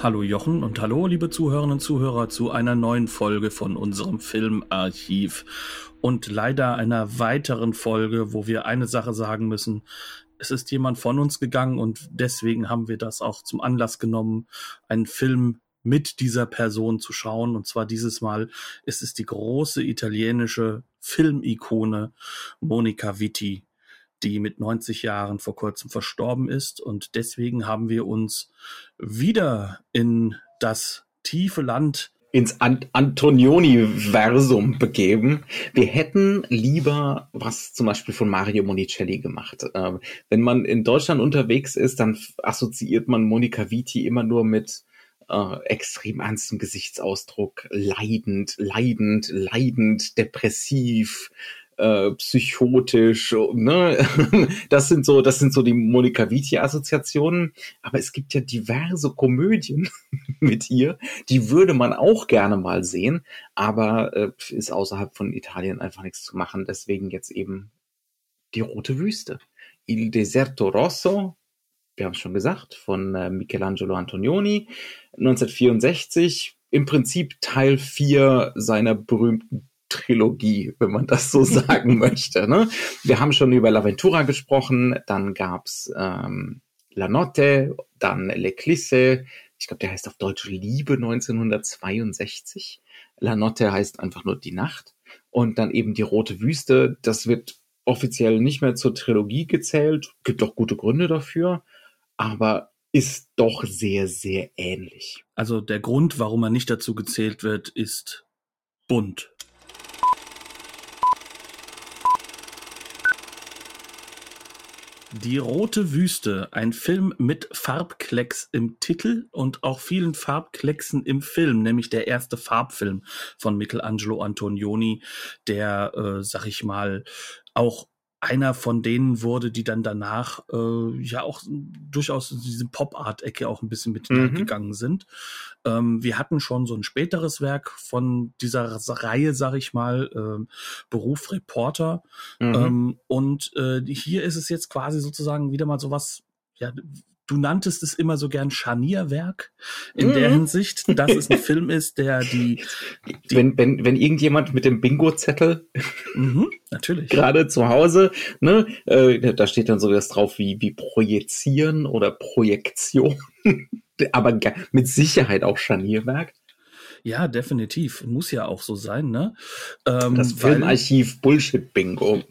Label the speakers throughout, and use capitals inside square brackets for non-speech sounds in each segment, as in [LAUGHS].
Speaker 1: Hallo Jochen und hallo liebe Zuhörerinnen und Zuhörer zu einer neuen Folge von unserem Filmarchiv und leider einer weiteren Folge, wo wir eine Sache sagen müssen. Es ist jemand von uns gegangen und deswegen haben wir das auch zum Anlass genommen, einen Film mit dieser Person zu schauen. Und zwar dieses Mal ist es die große italienische Filmikone Monica Vitti, die mit 90 Jahren vor kurzem verstorben ist. Und deswegen haben wir uns wieder in das tiefe Land
Speaker 2: ins Ant Antonioni-Versum begeben. Wir hätten lieber was zum Beispiel von Mario Monicelli gemacht. Ähm, wenn man in Deutschland unterwegs ist, dann assoziiert man Monica Vitti immer nur mit äh, extrem ernstem Gesichtsausdruck, leidend, leidend, leidend, depressiv, äh, psychotisch, ne? [LAUGHS] Das sind so, das sind so die Monika Vitti-Assoziationen. Aber es gibt ja diverse Komödien [LAUGHS] mit ihr, die würde man auch gerne mal sehen, aber äh, ist außerhalb von Italien einfach nichts zu machen. Deswegen jetzt eben die Rote Wüste. Il Deserto Rosso, wir haben es schon gesagt, von äh, Michelangelo Antonioni, 1964, im Prinzip Teil 4 seiner berühmten Trilogie, wenn man das so [LAUGHS] sagen möchte. Ne? Wir haben schon über L'Aventura gesprochen, dann gab's ähm, La Notte, dann L'Eclisse, ich glaube, der heißt auf Deutsch Liebe 1962. La Notte heißt einfach nur die Nacht. Und dann eben die Rote Wüste, das wird offiziell nicht mehr zur Trilogie gezählt, gibt auch gute Gründe dafür, aber ist doch sehr, sehr ähnlich.
Speaker 1: Also der Grund, warum er nicht dazu gezählt wird, ist bunt. Die Rote Wüste, ein Film mit Farbklecks im Titel und auch vielen Farbklecksen im Film, nämlich der erste Farbfilm von Michelangelo Antonioni, der, äh, sag ich mal, auch einer von denen wurde, die dann danach äh, ja auch durchaus in diese Pop-Art-Ecke auch ein bisschen mit mhm. gegangen sind. Ähm, wir hatten schon so ein späteres Werk von dieser Reihe, sag ich mal, äh, Beruf Reporter. Mhm. Ähm, und äh, hier ist es jetzt quasi sozusagen wieder mal so was, ja, du nanntest es immer so gern Scharnierwerk in mhm. der Hinsicht, dass es ein [LAUGHS] Film ist, der die,
Speaker 2: die wenn, wenn, wenn irgendjemand mit dem Bingo-Zettel
Speaker 1: mhm, natürlich
Speaker 2: gerade zu Hause, ne, äh, da steht dann so was drauf wie, wie Projizieren oder Projektion, [LAUGHS] aber mit Sicherheit auch Scharnierwerk.
Speaker 1: Ja, definitiv. Muss ja auch so sein, ne?
Speaker 2: Ähm, das Filmarchiv Bullshit-Bingo.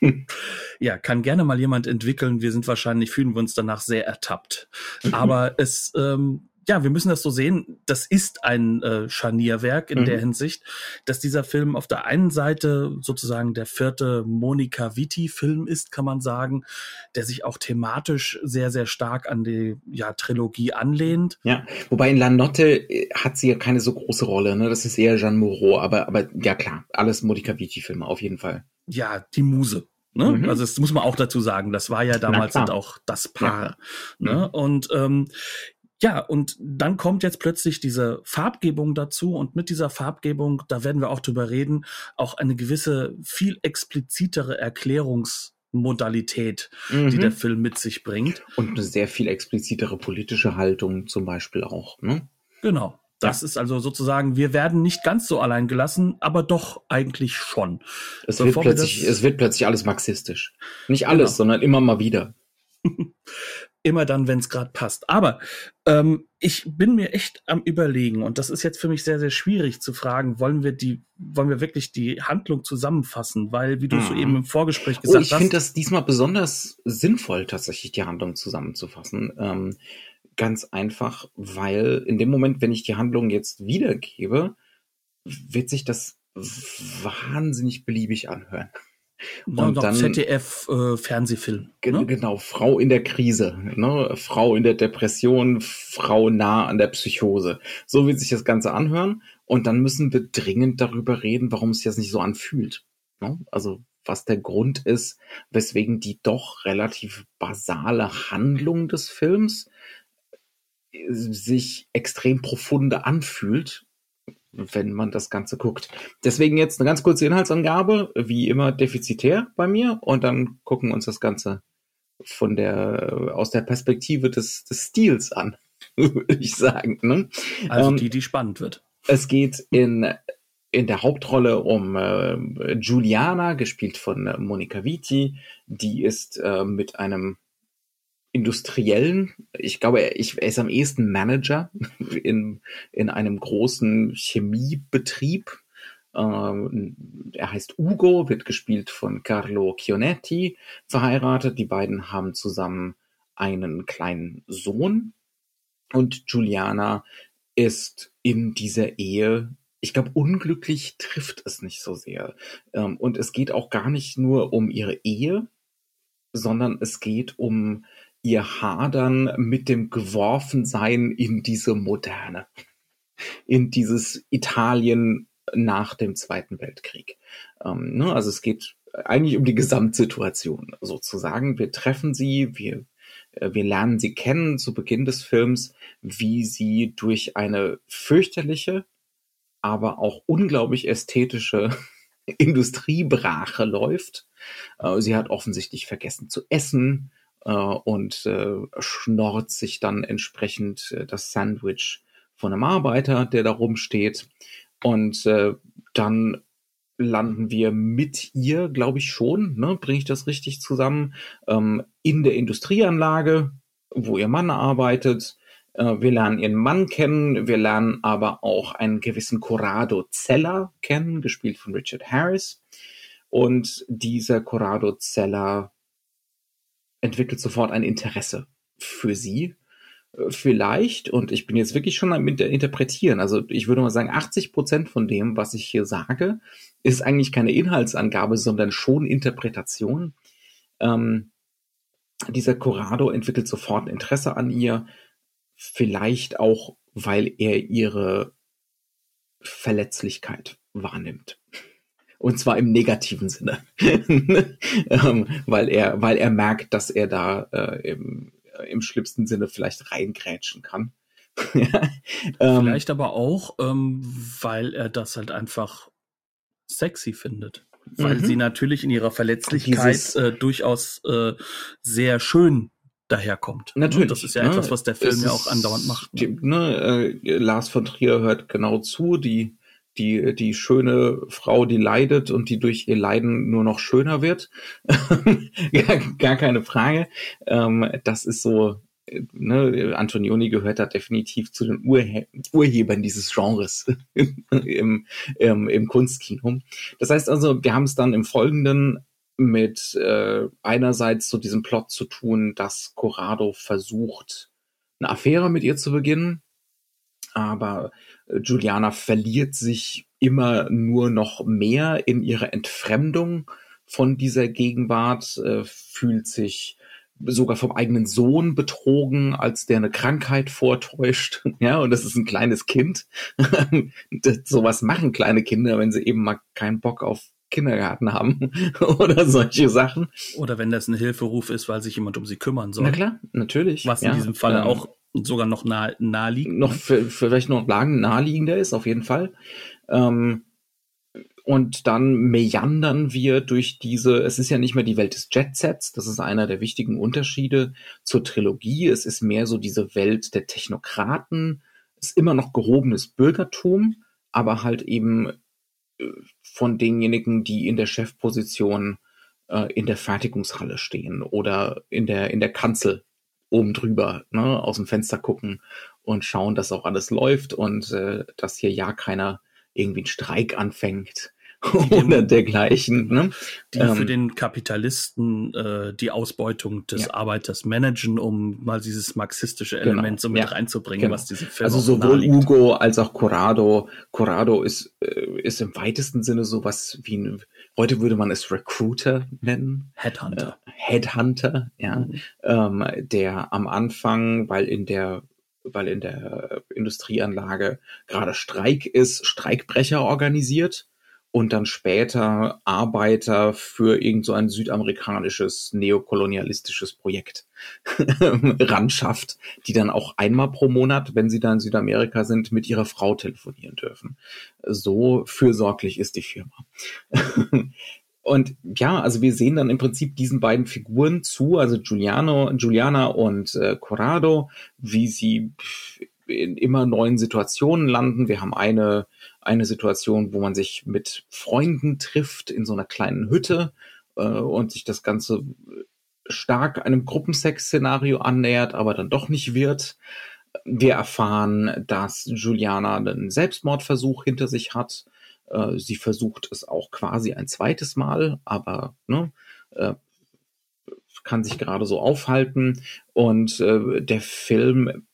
Speaker 2: [LAUGHS]
Speaker 1: ja, kann gerne mal jemand entwickeln. Wir sind wahrscheinlich, fühlen wir uns danach sehr ertappt. Aber [LAUGHS] es, ähm, ja, wir müssen das so sehen, das ist ein äh, Scharnierwerk in mhm. der Hinsicht, dass dieser Film auf der einen Seite sozusagen der vierte Monica Vitti-Film ist, kann man sagen, der sich auch thematisch sehr, sehr stark an die ja, Trilogie anlehnt.
Speaker 2: Ja, wobei in La Notte äh, hat sie ja keine so große Rolle, ne? Das ist eher Jean Moreau, aber, aber ja klar, alles Monica Vitti-Filme auf jeden Fall.
Speaker 1: Ja, die Muse. Ne? Mhm. Also das muss man auch dazu sagen. Das war ja damals auch das Paar. Ja. Ne? Mhm. Und ähm, ja, und dann kommt jetzt plötzlich diese Farbgebung dazu und mit dieser Farbgebung, da werden wir auch drüber reden, auch eine gewisse, viel explizitere Erklärungsmodalität, mhm. die der Film mit sich bringt.
Speaker 2: Und eine sehr viel explizitere politische Haltung zum Beispiel auch. Ne?
Speaker 1: Genau. Das ja. ist also sozusagen, wir werden nicht ganz so allein gelassen, aber doch eigentlich schon.
Speaker 2: Es, wird plötzlich, es wird plötzlich alles marxistisch. Nicht alles, genau. sondern immer mal wieder. [LAUGHS]
Speaker 1: immer dann, wenn es gerade passt. Aber ähm, ich bin mir echt am überlegen und das ist jetzt für mich sehr, sehr schwierig zu fragen, wollen wir die, wollen wir wirklich die Handlung zusammenfassen? Weil, wie du mhm. so eben im Vorgespräch gesagt
Speaker 2: oh, ich hast. Ich finde das diesmal besonders sinnvoll, tatsächlich die Handlung zusammenzufassen. Ähm, ganz einfach, weil in dem Moment, wenn ich die Handlung jetzt wiedergebe, wird sich das wahnsinnig beliebig anhören.
Speaker 1: Und dann ZDF äh, Fernsehfilm.
Speaker 2: Ne? Genau, Frau in der Krise, ne? Frau in der Depression, Frau nah an der Psychose. So wird sich das Ganze anhören. Und dann müssen wir dringend darüber reden, warum es sich das nicht so anfühlt. Ne? Also was der Grund ist, weswegen die doch relativ basale Handlung des Films äh, sich extrem profunde anfühlt wenn man das Ganze guckt. Deswegen jetzt eine ganz kurze Inhaltsangabe, wie immer defizitär bei mir, und dann gucken wir uns das Ganze von der, aus der Perspektive des, des Stils an, [LAUGHS] würde ich sagen. Ne?
Speaker 1: Also ähm, die, die spannend wird.
Speaker 2: Es geht in, in der Hauptrolle um äh, Juliana, gespielt von äh, Monika Vitti. Die ist äh, mit einem Industriellen. Ich glaube, er, ich, er ist am ehesten Manager [LAUGHS] in, in einem großen Chemiebetrieb. Ähm, er heißt Ugo, wird gespielt von Carlo Chionetti, verheiratet. Die beiden haben zusammen einen kleinen Sohn. Und Juliana ist in dieser Ehe ich glaube, unglücklich trifft es nicht so sehr. Ähm, und es geht auch gar nicht nur um ihre Ehe, sondern es geht um ihr Hadern mit dem Geworfensein in diese Moderne, in dieses Italien nach dem Zweiten Weltkrieg. Ähm, ne? Also es geht eigentlich um die Gesamtsituation sozusagen. Wir treffen sie, wir, äh, wir lernen sie kennen zu Beginn des Films, wie sie durch eine fürchterliche, aber auch unglaublich ästhetische [LAUGHS] Industriebrache läuft. Äh, sie hat offensichtlich vergessen zu essen und äh, schnorrt sich dann entsprechend äh, das Sandwich von einem Arbeiter, der da rumsteht. Und äh, dann landen wir mit ihr, glaube ich schon, ne, bringe ich das richtig zusammen, ähm, in der Industrieanlage, wo ihr Mann arbeitet. Äh, wir lernen ihren Mann kennen, wir lernen aber auch einen gewissen Corrado Zeller kennen, gespielt von Richard Harris. Und dieser Corrado Zeller entwickelt sofort ein Interesse für sie. Äh, vielleicht, und ich bin jetzt wirklich schon am Interpretieren, also ich würde mal sagen, 80 Prozent von dem, was ich hier sage, ist eigentlich keine Inhaltsangabe, sondern schon Interpretation. Ähm, dieser Corrado entwickelt sofort Interesse an ihr, vielleicht auch, weil er ihre Verletzlichkeit wahrnimmt. Und zwar im negativen Sinne. [LAUGHS] ähm, weil er, weil er merkt, dass er da äh, im, im schlimmsten Sinne vielleicht reingrätschen kann. [LAUGHS]
Speaker 1: ähm, vielleicht aber auch, ähm, weil er das halt einfach sexy findet. Weil mhm. sie natürlich in ihrer Verletzlichkeit Dieses, äh, durchaus äh, sehr schön daherkommt.
Speaker 2: Ne? Natürlich.
Speaker 1: Das ist ja ne? etwas, was der Film ja auch andauernd macht.
Speaker 2: Ne? Die, ne, äh, Lars von Trier hört genau zu, die die, die schöne Frau, die leidet und die durch ihr Leiden nur noch schöner wird. [LAUGHS] gar, gar, keine Frage. Ähm, das ist so, ne, Antonioni gehört da definitiv zu den Urhe Urhebern dieses Genres [LAUGHS] im, im, im Kunstkino. Das heißt also, wir haben es dann im Folgenden mit äh, einerseits so diesem Plot zu tun, dass Corrado versucht, eine Affäre mit ihr zu beginnen, aber Juliana verliert sich immer nur noch mehr in ihrer Entfremdung von dieser Gegenwart, äh, fühlt sich sogar vom eigenen Sohn betrogen, als der eine Krankheit vortäuscht. [LAUGHS] Ja, und das ist ein kleines Kind. [LAUGHS] das, sowas machen kleine Kinder, wenn sie eben mal keinen Bock auf Kindergarten haben [LAUGHS] oder solche Sachen.
Speaker 1: Oder wenn das ein Hilferuf ist, weil sich jemand um sie kümmern soll.
Speaker 2: Na klar, natürlich.
Speaker 1: Was in ja, diesem Fall ähm, auch sogar noch nah, naheliegend.
Speaker 2: Noch für, für vielleicht noch naheliegender ist, auf jeden Fall. Ähm, und dann meandern wir durch diese, es ist ja nicht mehr die Welt des Jetsets, das ist einer der wichtigen Unterschiede zur Trilogie. Es ist mehr so diese Welt der Technokraten, es ist immer noch gehobenes Bürgertum, aber halt eben äh, von denjenigen, die in der Chefposition äh, in der Fertigungshalle stehen oder in der, in der Kanzel oben drüber, ne, aus dem Fenster gucken und schauen, dass auch alles läuft und äh, dass hier ja keiner irgendwie einen Streik anfängt [LAUGHS] oder dergleichen. Ne?
Speaker 1: Die ähm, für den Kapitalisten äh, die Ausbeutung des ja. Arbeiters managen, um mal dieses marxistische genau. Element genau. so mit ja. reinzubringen, genau. was diese
Speaker 2: Film Also sowohl Hugo als auch Corrado. Corrado ist, äh, ist im weitesten Sinne sowas wie ein, heute würde man es Recruiter nennen.
Speaker 1: Headhunter.
Speaker 2: Äh, Headhunter, ja. Mhm. Ähm, der am Anfang, weil in der weil in der Industrieanlage gerade Streik ist, Streikbrecher organisiert und dann später Arbeiter für irgend so ein südamerikanisches neokolonialistisches Projekt [LAUGHS] ranschafft, die dann auch einmal pro Monat, wenn sie da in Südamerika sind, mit ihrer Frau telefonieren dürfen. So fürsorglich ist die Firma. [LAUGHS] Und ja, also wir sehen dann im Prinzip diesen beiden Figuren zu, also Giuliano, Giuliana und äh, Corrado, wie sie in immer neuen Situationen landen. Wir haben eine, eine Situation, wo man sich mit Freunden trifft in so einer kleinen Hütte äh, und sich das Ganze stark einem Gruppensex-Szenario annähert, aber dann doch nicht wird. Wir erfahren, dass Juliana einen Selbstmordversuch hinter sich hat äh, sie versucht es auch quasi ein zweites Mal, aber ne, äh, kann sich gerade so aufhalten. Und äh, der Film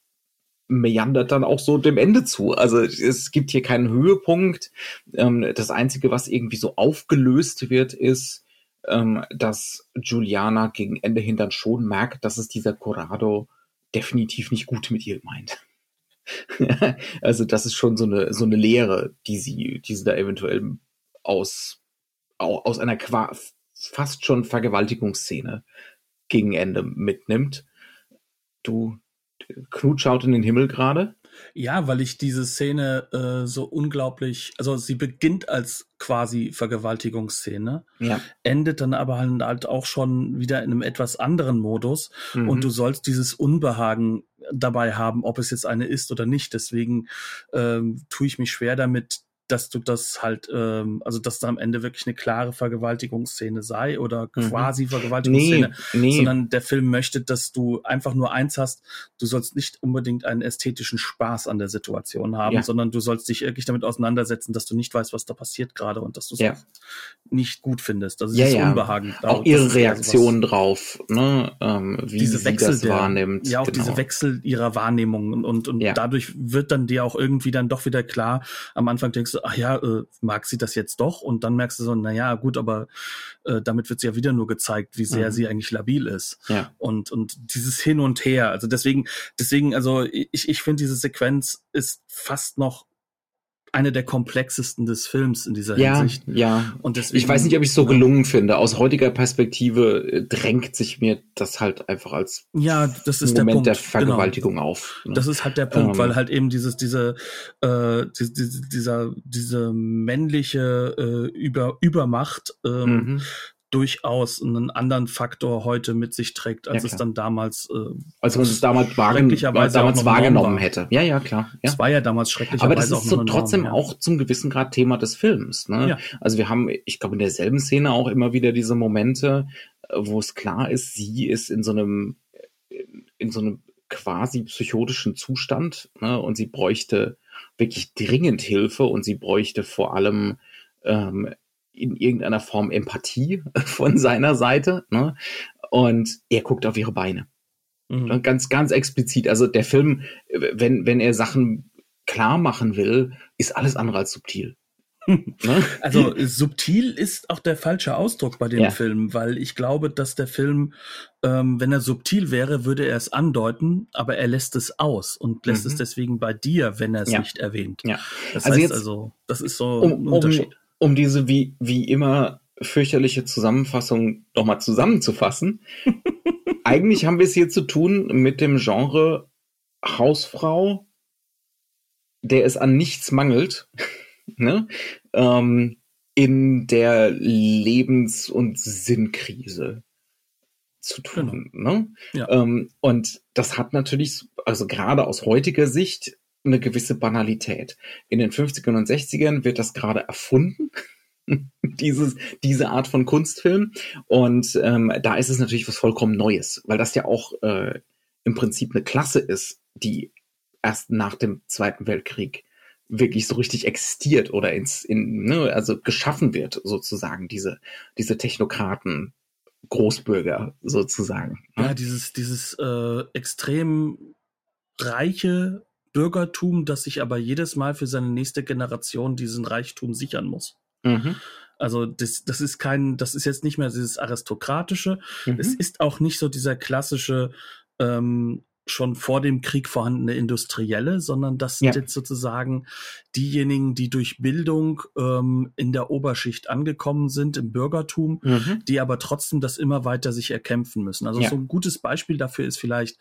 Speaker 2: meandert dann auch so dem Ende zu. Also es gibt hier keinen Höhepunkt. Ähm, das Einzige, was irgendwie so aufgelöst wird, ist, ähm, dass Juliana gegen Ende hin dann schon merkt, dass es dieser Corrado definitiv nicht gut mit ihr meint. [LAUGHS] also das ist schon so eine, so eine Lehre, die sie, die sie da eventuell aus, aus einer Qua fast schon Vergewaltigungsszene gegen Ende mitnimmt. Du, Knut schaut in den Himmel gerade.
Speaker 1: Ja, weil ich diese Szene äh, so unglaublich, also sie beginnt als quasi Vergewaltigungsszene, ja. endet dann aber halt auch schon wieder in einem etwas anderen Modus mhm. und du sollst dieses Unbehagen dabei haben, ob es jetzt eine ist oder nicht. Deswegen ähm, tue ich mich schwer damit, dass du das halt, ähm, also dass da am Ende wirklich eine klare Vergewaltigungsszene sei oder mhm. quasi Vergewaltigungsszene, nee, nee. sondern der Film möchte, dass du einfach nur eins hast, du sollst nicht unbedingt einen ästhetischen Spaß an der Situation haben, ja. sondern du sollst dich wirklich damit auseinandersetzen, dass du nicht weißt, was da passiert gerade und dass du es ja. nicht gut findest. Das ist
Speaker 2: ja, ja. Unbehagen. Auch ihre Reaktion drauf, ne? ähm, wie
Speaker 1: diese
Speaker 2: sie
Speaker 1: Wechsel
Speaker 2: das
Speaker 1: der,
Speaker 2: wahrnimmt.
Speaker 1: Ja, auch genau. diese Wechsel ihrer Wahrnehmung und, und, und dadurch wird dann dir auch irgendwie dann doch wieder klar, am Anfang denkst du, ach ja, äh, mag sie das jetzt doch? Und dann merkst du so, na ja, gut, aber äh, damit wird sie ja wieder nur gezeigt, wie sehr mhm. sie eigentlich labil ist. Ja. Und, und dieses Hin und Her, also deswegen, deswegen, also ich, ich finde, diese Sequenz ist fast noch eine der komplexesten des Films in dieser
Speaker 2: ja,
Speaker 1: Hinsicht.
Speaker 2: Ja, und deswegen, ich weiß nicht, ob ich es so gelungen finde. Aus heutiger Perspektive äh, drängt sich mir das halt einfach als
Speaker 1: ja, das ist
Speaker 2: Moment
Speaker 1: der, Punkt.
Speaker 2: der Vergewaltigung genau. auf.
Speaker 1: Ne? Das ist halt der Punkt, ähm, weil halt eben dieses, diese, äh, diese, dieser, diese männliche äh, Über Übermacht ähm, mhm durchaus einen anderen Faktor heute mit sich trägt, als ja, es dann damals
Speaker 2: äh, als man es damals, wahren, damals wahrgenommen hätte.
Speaker 1: Ja, ja, klar.
Speaker 2: Es war ja damals schrecklich. Aber das ist so trotzdem Norm, ja. auch zum gewissen Grad Thema des Films. Ne? Ja. Also wir haben, ich glaube, in derselben Szene auch immer wieder diese Momente, äh, wo es klar ist, sie ist in so einem in so einem quasi psychotischen Zustand ne? und sie bräuchte wirklich dringend Hilfe und sie bräuchte vor allem ähm, in irgendeiner Form Empathie [LAUGHS] von seiner Seite. Ne? Und er guckt auf ihre Beine. Mhm. Ganz, ganz explizit. Also der Film, wenn, wenn er Sachen klar machen will, ist alles andere als subtil. [LAUGHS]
Speaker 1: Ne? Also subtil ist auch der falsche Ausdruck bei dem ja. Film, weil ich glaube, dass der Film, ähm, wenn er subtil wäre, würde er es andeuten, aber er lässt es aus und lässt mhm. es deswegen bei dir, wenn er es ja. nicht erwähnt.
Speaker 2: Ja.
Speaker 1: Das also heißt jetzt, also, das ist so
Speaker 2: um, ein Unterschied. Um, um diese wie, wie immer fürchterliche Zusammenfassung nochmal zusammenzufassen. [LAUGHS] Eigentlich haben wir es hier zu tun mit dem Genre Hausfrau, der es an nichts mangelt, [LAUGHS] ne? ähm, in der Lebens- und Sinnkrise zu tun. Genau. Ne? Ja. Ähm, und das hat natürlich, also gerade aus heutiger Sicht, eine gewisse Banalität. In den 50ern und 60ern wird das gerade erfunden. [LAUGHS] Dieses, diese Art von Kunstfilm. Und ähm, da ist es natürlich was vollkommen Neues, weil das ja auch äh, im Prinzip eine Klasse ist, die erst nach dem Zweiten Weltkrieg wirklich so richtig existiert oder ins, in, ne, also geschaffen wird, sozusagen, diese, diese Technokraten, Großbürger sozusagen.
Speaker 1: Ne? Ja, dieses, dieses äh, extrem reiche Bürgertum, das sich aber jedes Mal für seine nächste Generation diesen Reichtum sichern muss. Mhm. Also das, das ist kein, das ist jetzt nicht mehr dieses aristokratische. Mhm. Es ist auch nicht so dieser klassische ähm, schon vor dem Krieg vorhandene Industrielle, sondern das sind ja. jetzt sozusagen diejenigen, die durch Bildung ähm, in der Oberschicht angekommen sind, im Bürgertum, mhm. die aber trotzdem das immer weiter sich erkämpfen müssen. Also ja. so ein gutes Beispiel dafür ist vielleicht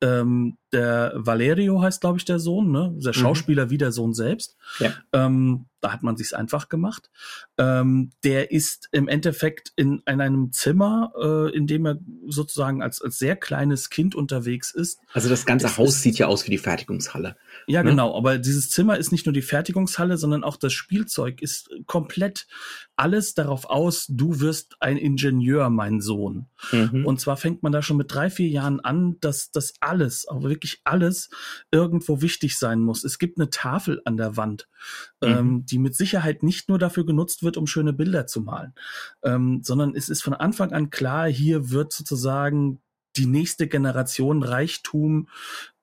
Speaker 1: ähm, der Valerio heißt, glaube ich, der Sohn, ne? Der mhm. Schauspieler mhm. wie der Sohn selbst. Ja. Ähm, da hat man sich's einfach gemacht. Ähm, der ist im Endeffekt in, in einem Zimmer, äh, in dem er sozusagen als, als sehr kleines Kind unterwegs ist.
Speaker 2: Also das ganze es Haus sieht ja aus wie die Fertigungshalle.
Speaker 1: Ja, ne? genau. Aber dieses Zimmer ist nicht nur die Fertigungshalle, sondern auch das Spielzeug ist komplett alles darauf aus, du wirst ein Ingenieur, mein Sohn. Mhm. Und zwar fängt man da schon mit drei, vier Jahren an, dass das alles, aber wirklich alles irgendwo wichtig sein muss. Es gibt eine Tafel an der Wand, mhm. ähm, die mit Sicherheit nicht nur dafür genutzt wird, um schöne Bilder zu malen, ähm, sondern es ist von Anfang an klar, hier wird sozusagen die nächste Generation Reichtum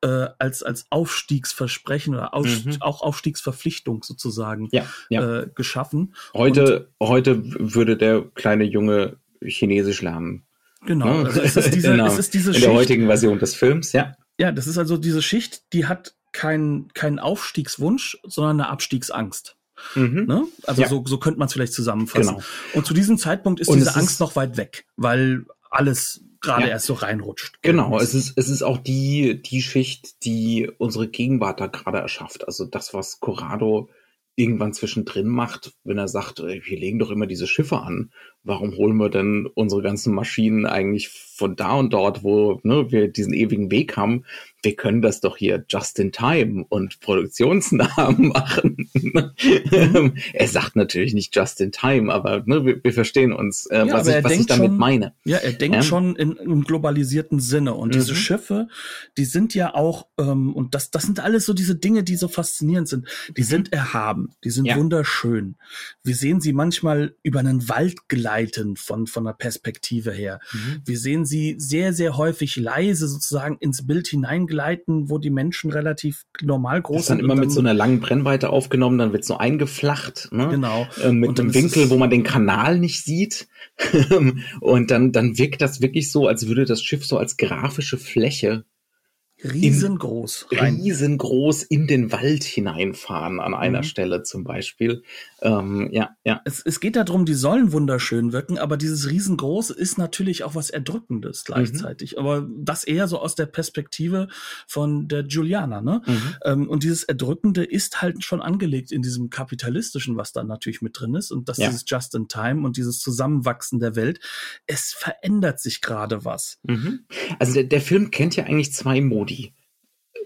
Speaker 1: äh, als als Aufstiegsversprechen oder Aus, mhm. auch Aufstiegsverpflichtung sozusagen ja, ja. Äh, geschaffen.
Speaker 2: Heute Und, heute würde der kleine Junge Chinesisch lernen.
Speaker 1: Genau, ne? also es ist diese,
Speaker 2: genau.
Speaker 1: es ist diese
Speaker 2: in der heutigen Version des Films, ja.
Speaker 1: Ja, das ist also diese Schicht, die hat keinen keinen Aufstiegswunsch, sondern eine Abstiegsangst. Mhm. Ne? Also ja. so, so könnte man es vielleicht zusammenfassen. Genau. Und zu diesem Zeitpunkt ist Und diese Angst ist noch weit weg, weil alles gerade ja. erst so reinrutscht.
Speaker 2: Genau, es ist, es ist auch die, die Schicht, die unsere Gegenwart da gerade erschafft. Also das, was Corrado irgendwann zwischendrin macht, wenn er sagt, wir legen doch immer diese Schiffe an, warum holen wir denn unsere ganzen Maschinen eigentlich von da und dort, wo ne, wir diesen ewigen Weg haben, wir können das doch hier just in time und produktionsnah [LAUGHS] machen. Mhm. [LAUGHS] er sagt natürlich nicht just in time, aber ne, wir, wir verstehen uns, äh, ja, was, ich, was ich damit
Speaker 1: schon,
Speaker 2: meine.
Speaker 1: Ja, er denkt ja? schon in, im globalisierten Sinne. Und mhm. diese Schiffe, die sind ja auch, ähm, und das, das sind alles so diese Dinge, die so faszinierend sind. Die mhm. sind erhaben, die sind ja. wunderschön. Wir sehen sie manchmal über einen Wald gleiten von, von der Perspektive her. Mhm. Wir sehen sie sehr, sehr häufig leise sozusagen ins Bild hineingleiten, wo die Menschen relativ normal groß
Speaker 2: sind. Das dann immer mit so einer langen Brennweite aufgenommen, dann wird es so eingeflacht. Ne?
Speaker 1: Genau.
Speaker 2: Äh, mit einem Winkel, wo man den Kanal nicht sieht. [LAUGHS] und dann, dann wirkt das wirklich so, als würde das Schiff so als grafische Fläche
Speaker 1: riesengroß.
Speaker 2: In, riesengroß in den Wald hineinfahren an einer mhm. Stelle zum Beispiel. Ähm, ja, ja.
Speaker 1: Es, es geht darum, die sollen wunderschön wirken, aber dieses riesengroße ist natürlich auch was Erdrückendes gleichzeitig. Mhm. Aber das eher so aus der Perspektive von der Juliana, ne? Mhm. Ähm, und dieses Erdrückende ist halt schon angelegt in diesem kapitalistischen, was da natürlich mit drin ist. Und das ja. dieses Just in Time und dieses Zusammenwachsen der Welt. Es verändert sich gerade was.
Speaker 2: Mhm. Also der, der Film kennt ja eigentlich zwei Modi.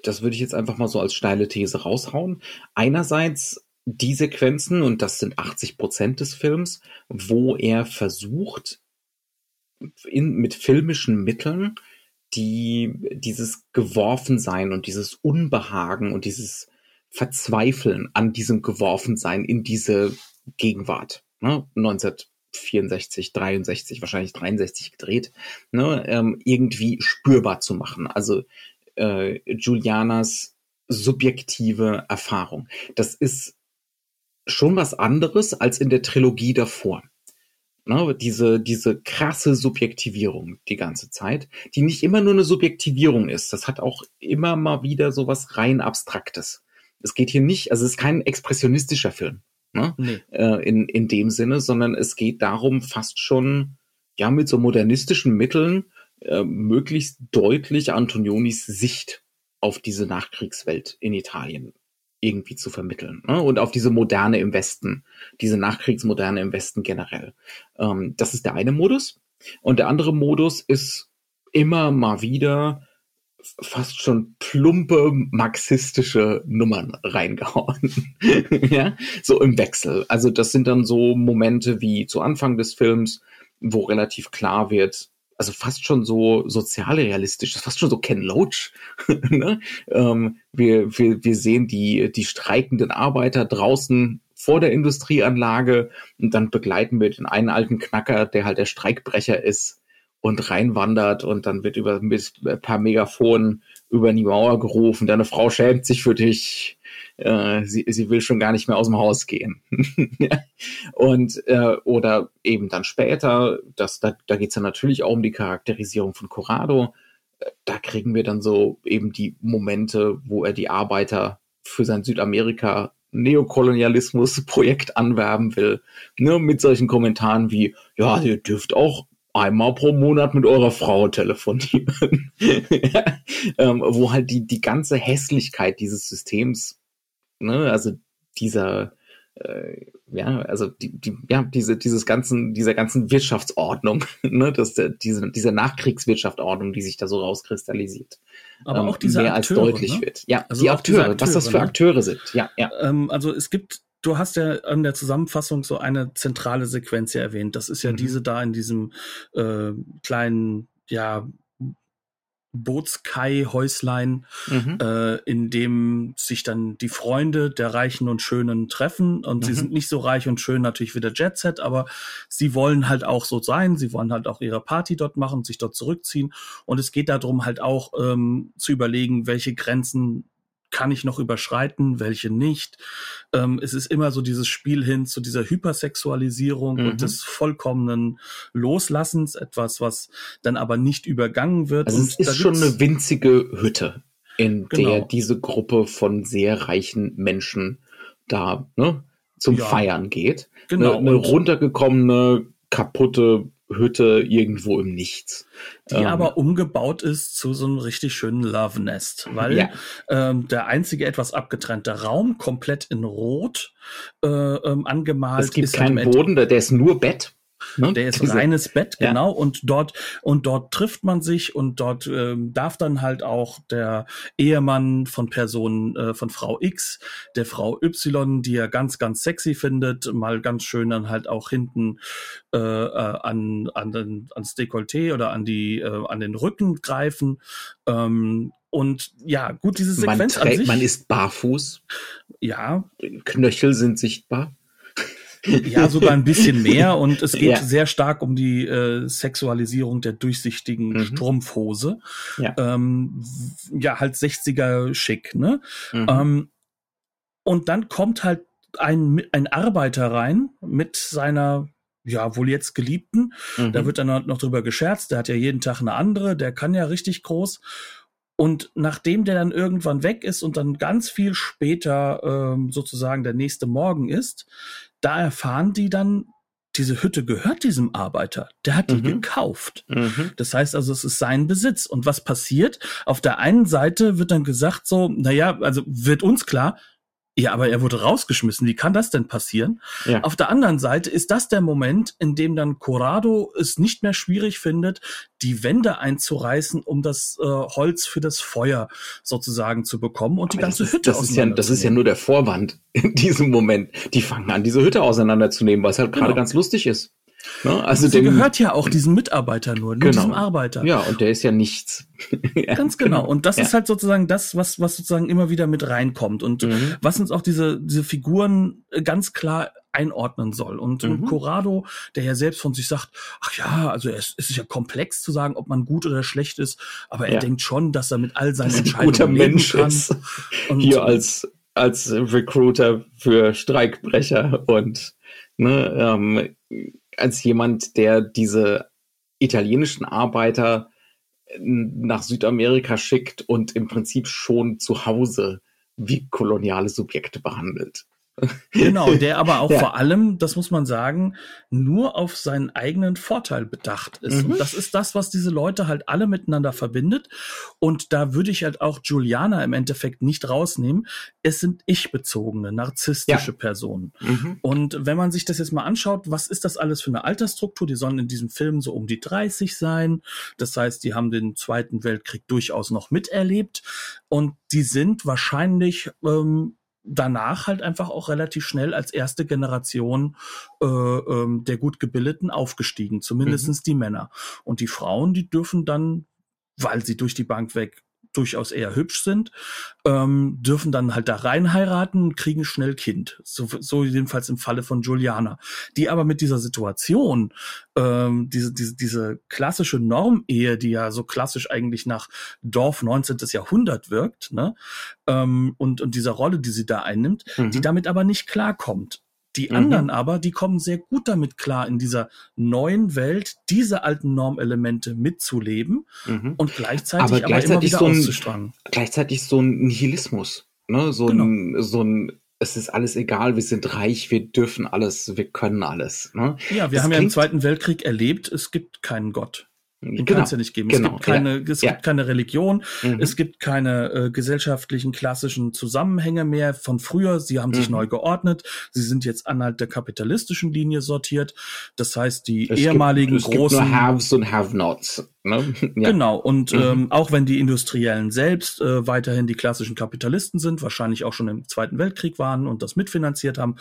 Speaker 2: Das würde ich jetzt einfach mal so als steile These raushauen. Einerseits die Sequenzen, und das sind 80 Prozent des Films, wo er versucht, in, mit filmischen Mitteln die, dieses Geworfensein und dieses Unbehagen und dieses Verzweifeln an diesem Geworfensein in diese Gegenwart. Ne? 1964, 63, wahrscheinlich 63 gedreht, ne? ähm, irgendwie spürbar zu machen. Also äh, Julianas subjektive Erfahrung. Das ist schon was anderes als in der Trilogie davor. Ne, diese, diese krasse Subjektivierung die ganze Zeit, die nicht immer nur eine Subjektivierung ist. Das hat auch immer mal wieder so was rein Abstraktes. Es geht hier nicht, also es ist kein expressionistischer Film, ne? Nee. Äh, in, in dem Sinne, sondern es geht darum, fast schon, ja, mit so modernistischen Mitteln äh, möglichst deutlich Antonionis Sicht auf diese Nachkriegswelt in Italien irgendwie zu vermitteln. Ne? Und auf diese Moderne im Westen, diese Nachkriegsmoderne im Westen generell. Ähm, das ist der eine Modus. Und der andere Modus ist immer mal wieder fast schon plumpe marxistische Nummern [LAUGHS] reingehauen. [LAUGHS] ja, so im Wechsel. Also das sind dann so Momente wie zu Anfang des Films, wo relativ klar wird, also fast schon so sozialrealistisch, fast schon so Ken Loach. [LAUGHS] ne? ähm, wir, wir, wir sehen die, die streikenden Arbeiter draußen vor der Industrieanlage und dann begleiten wir den einen alten Knacker, der halt der Streikbrecher ist und reinwandert und dann wird über ein paar Megafonen über die Mauer gerufen, deine Frau schämt sich für dich, äh, sie, sie will schon gar nicht mehr aus dem Haus gehen. [LAUGHS] und äh, oder eben dann später, das, da, da geht es dann natürlich auch um die Charakterisierung von Corrado. Da kriegen wir dann so eben die Momente, wo er die Arbeiter für sein Südamerika Neokolonialismus-Projekt anwerben will. Ne, mit solchen Kommentaren wie, ja, ihr dürft auch einmal pro Monat mit eurer Frau telefonieren. [LAUGHS] ähm, wo halt die, die ganze Hässlichkeit dieses Systems, ne, also dieser, äh, ja, also die, die, ja, diese, dieses ganzen, dieser ganzen Wirtschaftsordnung, [LAUGHS] ne, das, diese, diese Nachkriegswirtschaftsordnung, die sich da so rauskristallisiert.
Speaker 1: Aber ähm, auch diese
Speaker 2: mehr
Speaker 1: Akteure,
Speaker 2: als deutlich
Speaker 1: ne?
Speaker 2: wird. Ja,
Speaker 1: Also
Speaker 2: die
Speaker 1: diese
Speaker 2: Akteure, was das für
Speaker 1: Akteure, ne?
Speaker 2: Akteure sind. Ja, ja.
Speaker 1: Ähm, also es gibt, du hast ja an der Zusammenfassung so eine zentrale Sequenz ja erwähnt. Das ist ja
Speaker 2: Mhm.
Speaker 1: diese da in diesem äh, kleinen, ja, Bootskai-Häuslein,
Speaker 2: Mhm.
Speaker 1: äh, in dem sich dann die Freunde der Reichen und Schönen treffen. Und sie
Speaker 2: Mhm.
Speaker 1: sind nicht so reich und schön natürlich wie der Jet Set, aber sie wollen halt auch so sein. Sie wollen halt auch ihre Party dort machen, sich dort zurückziehen. Und es geht darum, halt auch ähm, zu überlegen, welche Grenzen kann ich noch überschreiten, welche nicht. Ähm, es ist immer so dieses Spiel hin zu dieser Hypersexualisierung
Speaker 2: Mhm.
Speaker 1: und des vollkommenen Loslassens, etwas, was dann aber nicht übergangen wird.
Speaker 2: Also es ist schon eine winzige Hütte, in der
Speaker 1: Genau.
Speaker 2: diese Gruppe von sehr reichen Menschen da ne, zum
Speaker 1: Ja.
Speaker 2: Feiern geht.
Speaker 1: genau,
Speaker 2: Eine, eine runtergekommene, kaputte Hütte irgendwo im Nichts.
Speaker 1: die
Speaker 2: Ähm,
Speaker 1: aber umgebaut ist zu so einem richtig schönen Love Nest, weil
Speaker 2: Ja.
Speaker 1: ähm, der einzige etwas abgetrennte Raum komplett in Rot äh, ähm, angemalt
Speaker 2: es gibt
Speaker 1: ist.
Speaker 2: keinen Boden, der, der ist nur Bett. Ne?
Speaker 1: Der ist
Speaker 2: Diese-
Speaker 1: reines Bett,
Speaker 2: Ja.
Speaker 1: genau. Und dort, und dort trifft man sich und dort ähm, darf dann halt auch der Ehemann von Person, äh, von Frau X, der Frau Y, die er ganz, ganz sexy findet, mal ganz schön dann halt auch hinten äh, äh, an, an den, ans Dekolleté oder an die, äh, an den Rücken greifen. Ähm, und ja, gut, diese
Speaker 2: man,
Speaker 1: Sequenz an
Speaker 2: trägt,
Speaker 1: sich,
Speaker 2: man ist barfuß,
Speaker 1: ja,
Speaker 2: Knöchel sind sichtbar.
Speaker 1: Ja, sogar ein bisschen mehr [LAUGHS] und es geht
Speaker 2: Ja.
Speaker 1: sehr stark um die äh, Sexualisierung der durchsichtigen
Speaker 2: Mhm.
Speaker 1: Strumpfhose.
Speaker 2: Ja.
Speaker 1: Ähm, ja, halt 60er schick, ne?
Speaker 2: Mhm.
Speaker 1: Ähm, und dann kommt halt ein, ein Arbeiter rein mit seiner, ja, wohl jetzt Geliebten.
Speaker 2: Mhm.
Speaker 1: Da wird dann noch drüber gescherzt, der hat ja jeden Tag eine andere, der kann ja richtig groß. Und nachdem der dann irgendwann weg ist und dann ganz viel später ähm, sozusagen der nächste Morgen ist, da erfahren die dann, diese Hütte gehört diesem Arbeiter. Der hat die
Speaker 2: Mhm.
Speaker 1: gekauft.
Speaker 2: Mhm.
Speaker 1: Das heißt also, es ist sein Besitz. Und was passiert? Auf der einen Seite wird dann gesagt so, naja, also wird uns klar, ja, aber er wurde rausgeschmissen. Wie kann das denn passieren?
Speaker 2: Ja.
Speaker 1: Auf der anderen Seite ist das der Moment, in dem dann Corrado es nicht mehr schwierig findet, die Wände einzureißen, um das äh, Holz für das Feuer sozusagen zu bekommen und die
Speaker 2: Aber
Speaker 1: ganze
Speaker 2: das ist,
Speaker 1: Hütte
Speaker 2: das ist ja, das ist ja nur der Vorwand in diesem Moment. Die fangen an, diese Hütte auseinanderzunehmen, weil es halt gerade
Speaker 1: Genau.
Speaker 2: ganz lustig ist. Ne? Also
Speaker 1: Sie
Speaker 2: dem,
Speaker 1: gehört ja auch diesem Mitarbeiter nur, nur
Speaker 2: Genau.
Speaker 1: diesem Arbeiter.
Speaker 2: ja, und der ist ja nichts. [LAUGHS] Ja,
Speaker 1: Ganz genau. Und das
Speaker 2: Ja.
Speaker 1: ist halt sozusagen das, was, was sozusagen immer wieder mit reinkommt und
Speaker 2: Mhm.
Speaker 1: was uns auch diese, diese Figuren äh, ganz klar einordnen soll. Und, und
Speaker 2: Mhm.
Speaker 1: Corrado, der ja selbst von sich sagt, ach ja, also es, es ist ja komplex zu sagen, ob man gut oder schlecht ist, aber er
Speaker 2: Ja.
Speaker 1: denkt schon, dass er mit all seinen
Speaker 2: er
Speaker 1: Entscheidungen
Speaker 2: guter Mensch
Speaker 1: kann.
Speaker 2: ist.
Speaker 1: Und
Speaker 2: Hier als, als Recruiter für Streikbrecher und ne, ähm, als jemand, der diese italienischen Arbeiter nach Südamerika schickt und im Prinzip schon zu Hause wie koloniale Subjekte behandelt.
Speaker 1: Genau, [LAUGHS] der aber auch
Speaker 2: Ja.
Speaker 1: vor allem, das muss man sagen, nur auf seinen eigenen Vorteil bedacht ist.
Speaker 2: Mhm.
Speaker 1: Und das ist das, was diese Leute halt alle miteinander verbindet. Und da würde ich halt auch Juliana im Endeffekt nicht rausnehmen. Es sind ich-bezogene, narzisstische Personen.
Speaker 2: Mhm.
Speaker 1: Und wenn man sich das jetzt mal anschaut, was ist das alles für eine Altersstruktur? Die sollen in diesem Film so um die 30 sein. Das heißt, die haben den Zweiten Weltkrieg durchaus noch miterlebt. Und die sind wahrscheinlich ähm, danach halt einfach auch relativ schnell als erste Generation äh, ähm, der gut gebildeten aufgestiegen, zumindestens mhm. die Männer. Und die Frauen, die dürfen dann, weil sie durch die Bank weg durchaus eher hübsch sind, ähm, dürfen dann halt da rein heiraten, kriegen schnell Kind. So, so jedenfalls im Falle von Juliana. Die aber mit dieser Situation, ähm, diese, diese, diese klassische Normehe, die ja so klassisch eigentlich nach Dorf 19. Jahrhundert wirkt, ne? Ähm, und, und dieser Rolle, die sie da einnimmt, mhm. die damit aber nicht klarkommt. Die mhm. anderen aber, die kommen sehr gut damit klar, in dieser neuen Welt diese alten Normelemente mitzuleben mhm. und gleichzeitig aber, gleichzeitig aber immer wieder
Speaker 2: so
Speaker 1: ein.
Speaker 2: Gleichzeitig so ein Nihilismus, ne? so, genau. ein, so ein es ist alles egal, wir sind reich, wir dürfen alles, wir können alles. Ne?
Speaker 1: Ja, wir das haben ja im Zweiten Weltkrieg erlebt, es gibt keinen Gott. Den genau. kann es ja nicht geben. Genau. Es gibt keine, ja. es gibt keine Religion, mhm. es gibt keine äh, gesellschaftlichen klassischen Zusammenhänge mehr von früher. Sie haben sich mhm. neu geordnet. Sie sind jetzt anhalt der kapitalistischen Linie sortiert. Das heißt, die es ehemaligen
Speaker 2: gibt, es
Speaker 1: großen
Speaker 2: gibt nur Haves und Have-Nots.
Speaker 1: Ne? [LAUGHS] Ja. Genau, und mhm. ähm, auch wenn die Industriellen selbst äh, weiterhin die klassischen Kapitalisten sind, wahrscheinlich auch schon im Zweiten Weltkrieg waren und das mitfinanziert haben,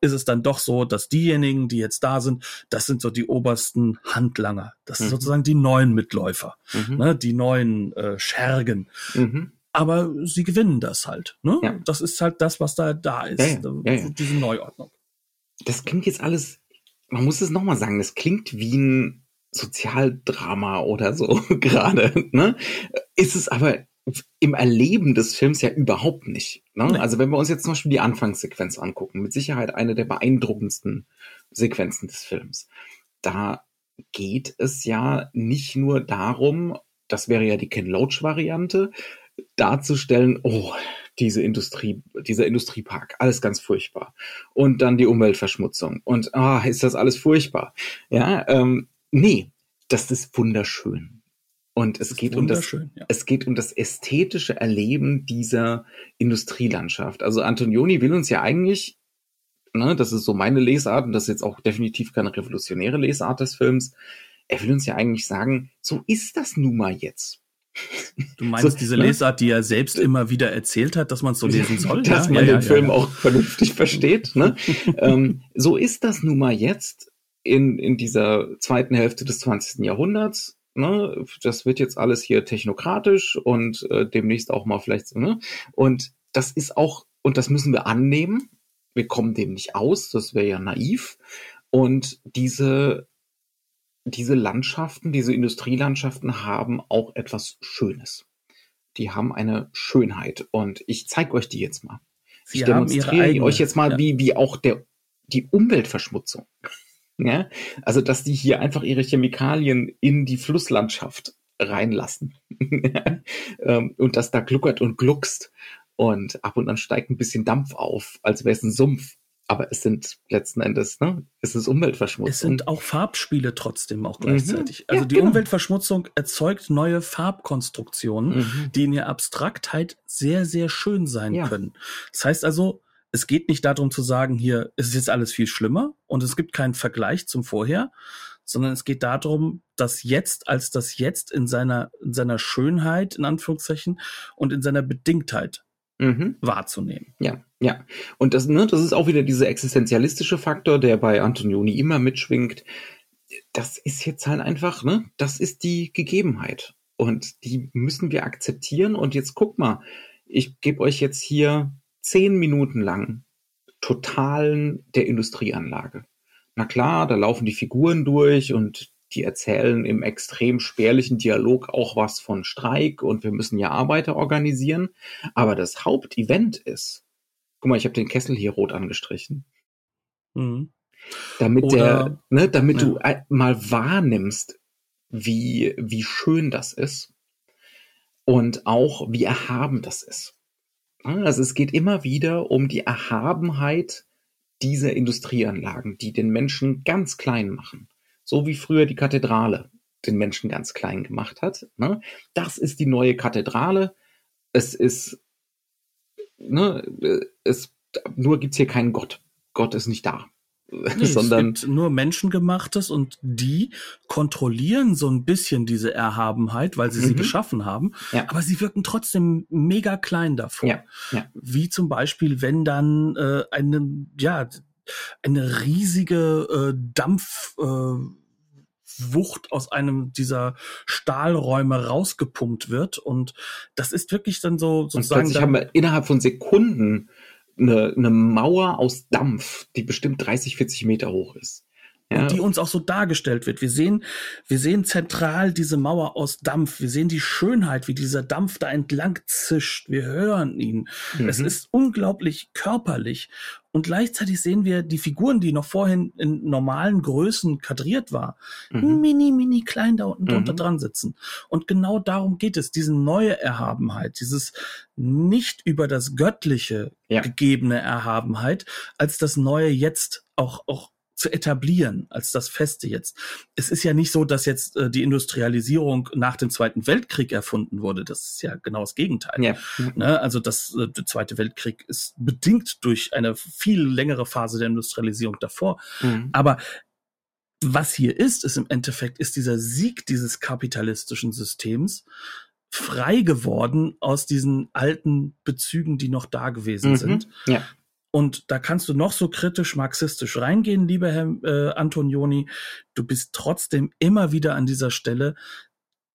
Speaker 1: ist es dann doch so, dass diejenigen, die jetzt da sind, das sind so die obersten Handlanger. Das sind mhm. sozusagen die neuen Mitläufer, mhm. ne? die neuen äh, Schergen. Mhm. Aber sie gewinnen das halt. Ne? Ja. Das ist halt das, was da da ist, ja, ja. diese Neuordnung.
Speaker 2: Das klingt jetzt alles, man muss es nochmal sagen, das klingt wie ein Sozialdrama oder so [LAUGHS] gerade, ne? Ist es aber im Erleben des Films ja überhaupt nicht. Ne? Nee. Also wenn wir uns jetzt zum Beispiel die Anfangssequenz angucken, mit Sicherheit eine der beeindruckendsten Sequenzen des Films. Da geht es ja nicht nur darum, das wäre ja die Ken Loach-Variante, darzustellen, oh, diese Industrie, dieser Industriepark, alles ganz furchtbar. Und dann die Umweltverschmutzung. Und ah, ist das alles furchtbar. Ja, ähm, Nee, das ist wunderschön. Und es geht um das, ja. es geht um das ästhetische Erleben dieser Industrielandschaft. Also Antonioni will uns ja eigentlich, ne, das ist so meine Lesart und das ist jetzt auch definitiv keine revolutionäre Lesart des Films. Er will uns ja eigentlich sagen, so ist das nun mal jetzt.
Speaker 1: Du meinst so, diese ne? Lesart, die er selbst immer wieder erzählt hat, dass man es so lesen [LAUGHS] soll?
Speaker 2: dass ja? man ja, den Film auch vernünftig versteht. Ne? [LAUGHS] ähm, so ist das nun mal jetzt in, in dieser zweiten Hälfte des 20. Jahrhunderts. Ne, das wird jetzt alles hier technokratisch und äh, demnächst auch mal vielleicht so, ne? Und das ist auch, und das müssen wir annehmen. Wir kommen dem nicht aus, das wäre ja naiv. Und diese, diese Landschaften, diese Industrielandschaften haben auch etwas Schönes. Die haben eine Schönheit. Und ich zeige euch die jetzt mal.
Speaker 1: Sie ich demonstriere
Speaker 2: euch jetzt mal, ja. wie, wie auch der, die Umweltverschmutzung ja? [LAUGHS] Also, dass die hier einfach ihre Chemikalien in die Flusslandschaft reinlassen. [LAUGHS] Ähm, und das da gluckert und gluckst. Und ab und an steigt ein bisschen Dampf auf, als wäre es ein Sumpf. Aber es sind letzten Endes, ne, es ist Umweltverschmutzung.
Speaker 1: Es sind auch Farbspiele trotzdem auch gleichzeitig. Mhm. Also ja, die genau. Umweltverschmutzung erzeugt neue Farbkonstruktionen, mhm. die in ihrer Abstraktheit sehr, sehr schön sein ja. können. Das heißt also, es geht nicht darum zu sagen, hier ist jetzt alles viel schlimmer und es gibt keinen Vergleich zum Vorher, sondern es geht darum, das Jetzt als das Jetzt in seiner, in seiner Schönheit, in Anführungszeichen, und in seiner Bedingtheit mhm. wahrzunehmen.
Speaker 2: Ja, ja. Und das, ne, das ist auch wieder dieser existenzialistische Faktor, der bei Antonioni immer mitschwingt. Das ist jetzt halt einfach, ne, das ist die Gegebenheit. Und die müssen wir akzeptieren. Und jetzt guck mal, ich gebe euch jetzt hier zehn Minuten lang Totalen der Industrieanlage. Na klar, da laufen die Figuren durch und die erzählen im extrem spärlichen Dialog auch was von Streik und wir müssen ja Arbeiter organisieren. Aber das Hauptevent ist, guck mal, ich habe den Kessel hier rot angestrichen. Mhm. Damit Oder, der, ne, damit ja. du mal wahrnimmst, wie, wie schön das ist und auch wie erhaben das ist. Also es geht immer wieder um die Erhabenheit dieser Industrieanlagen, die den Menschen ganz klein machen. So wie früher die Kathedrale den Menschen ganz klein gemacht hat. Ne? Das ist die neue Kathedrale. Es ist, ne, es, nur gibt's hier keinen Gott. Gott ist nicht da.
Speaker 1: Nee, [LAUGHS] sondern es gibt nur menschengemachtes und die kontrollieren so ein bisschen diese Erhabenheit, weil sie mhm. sie geschaffen haben, ja. aber sie wirken trotzdem mega klein davor. Ja. Ja. Wie zum Beispiel, wenn dann äh, eine, ja, eine riesige äh, Dampf äh, Wucht aus einem dieser Stahlräume rausgepumpt wird. Und das ist wirklich dann so
Speaker 2: sozusagen. Und haben wir innerhalb von Sekunden eine, eine Mauer aus Dampf, die bestimmt 30, 40 Meter hoch ist.
Speaker 1: Ja. Und die uns auch so dargestellt wird. Wir sehen, wir sehen zentral diese Mauer aus Dampf. Wir sehen die Schönheit, wie dieser Dampf da entlang zischt. Wir hören ihn. Mhm. Es ist unglaublich körperlich. Und gleichzeitig sehen wir die Figuren, die noch vorhin in normalen Größen kadriert war, mhm. mini, mini klein da unten mhm. drunter dran sitzen. Und genau darum geht es, diese neue Erhabenheit, dieses nicht über das Göttliche ja. gegebene Erhabenheit, als das Neue jetzt auch, auch zu etablieren als das Feste jetzt. Es ist ja nicht so, dass jetzt äh, die Industrialisierung nach dem Zweiten Weltkrieg erfunden wurde. Das ist ja genau das Gegenteil. Ja. Ne? Also das, äh, der Zweite Weltkrieg ist bedingt durch eine viel längere Phase der Industrialisierung davor. Mhm. Aber was hier ist, ist im Endeffekt, ist dieser Sieg dieses kapitalistischen Systems frei geworden aus diesen alten Bezügen, die noch da gewesen mhm. sind. Ja. Und da kannst du noch so kritisch marxistisch reingehen, lieber Herr äh, Antonioni. Du bist trotzdem immer wieder an dieser Stelle,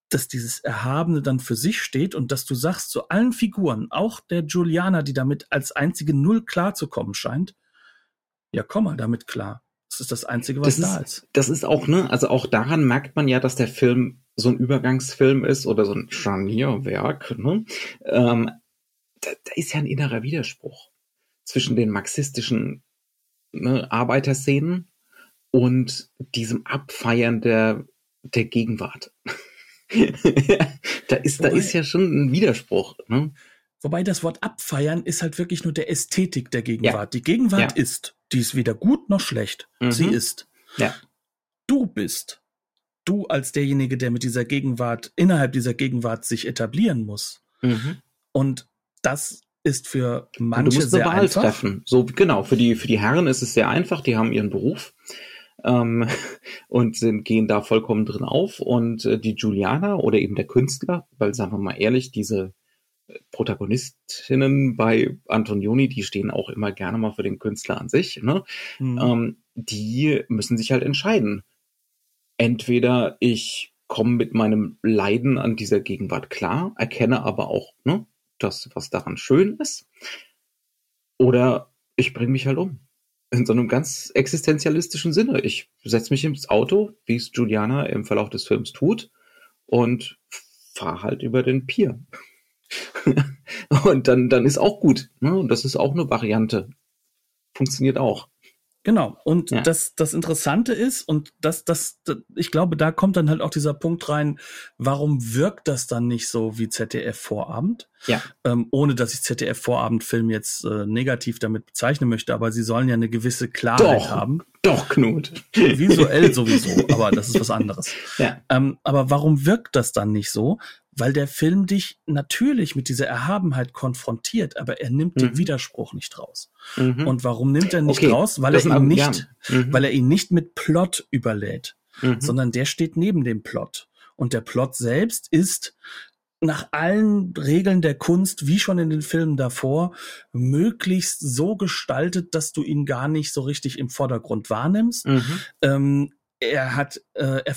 Speaker 1: dass dieses Erhabene dann für sich steht und dass du sagst zu allen Figuren, auch der Juliana, die damit als einzige Null klarzukommen scheint, ja, komm mal damit klar. Das ist das Einzige, was
Speaker 2: das
Speaker 1: da
Speaker 2: ist, ist. Das ist auch, ne, also auch daran merkt man ja, dass der Film so ein Übergangsfilm ist oder so ein Scharnierwerk, ne? Ähm, da, da ist ja ein innerer Widerspruch zwischen den marxistischen ne, Arbeiterszenen und diesem Abfeiern der, der Gegenwart. [LAUGHS] da ist, Wobei, da ist ja schon ein Widerspruch. Ne?
Speaker 1: Wobei das Wort abfeiern ist halt wirklich nur der Ästhetik der Gegenwart. Ja. Die Gegenwart ja. ist, die ist weder gut noch schlecht. Mhm. Sie ist. Ja. Du bist. Du als derjenige, der mit dieser Gegenwart, innerhalb dieser Gegenwart sich etablieren muss. Mhm. Und das ist für manche du musst sehr eine Wahl einfach. treffen.
Speaker 2: So genau für die für die Herren ist es sehr einfach. Die haben ihren Beruf ähm, [LAUGHS] und sind gehen da vollkommen drin auf. Und äh, die Juliana oder eben der Künstler, weil sagen wir mal ehrlich, diese Protagonistinnen bei Antonioni, die stehen auch immer gerne mal für den Künstler an sich. Ne? Mhm. Ähm, die müssen sich halt entscheiden. Entweder ich komme mit meinem Leiden an dieser Gegenwart klar, erkenne aber auch, ne, das, was daran schön ist. Oder ich bringe mich halt um. In so einem ganz existenzialistischen Sinne. Ich setze mich ins Auto, wie es Juliana im Verlauf des Films tut, und fahre halt über den Pier. [LAUGHS] und dann, dann ist auch gut. Ne? Und das ist auch eine Variante. Funktioniert auch.
Speaker 1: Genau. Und ja. das, das Interessante ist, und das, das, das, ich glaube, da kommt dann halt auch dieser Punkt rein, warum wirkt das dann nicht so wie ZDF Vorabend? Ja. Ähm, ohne dass ich ZDF Vorabendfilm jetzt äh, negativ damit bezeichnen möchte, aber sie sollen ja eine gewisse Klarheit
Speaker 2: doch,
Speaker 1: haben.
Speaker 2: Doch, Knut.
Speaker 1: Visuell sowieso, aber das ist was anderes. [LAUGHS] Ja. Ähm, aber warum wirkt das dann nicht so? Weil der Film dich natürlich mit dieser Erhabenheit konfrontiert, aber er nimmt mhm. den Widerspruch nicht raus. Mhm. Und warum nimmt er nicht okay. raus? Weil das er ihn nicht, mhm. weil er ihn nicht mit Plot überlädt, mhm. sondern der steht neben dem Plot. Und der Plot selbst ist nach allen Regeln der Kunst, wie schon in den Filmen davor, möglichst so gestaltet, dass du ihn gar nicht so richtig im Vordergrund wahrnimmst. Mhm. Ähm, er hat, äh, er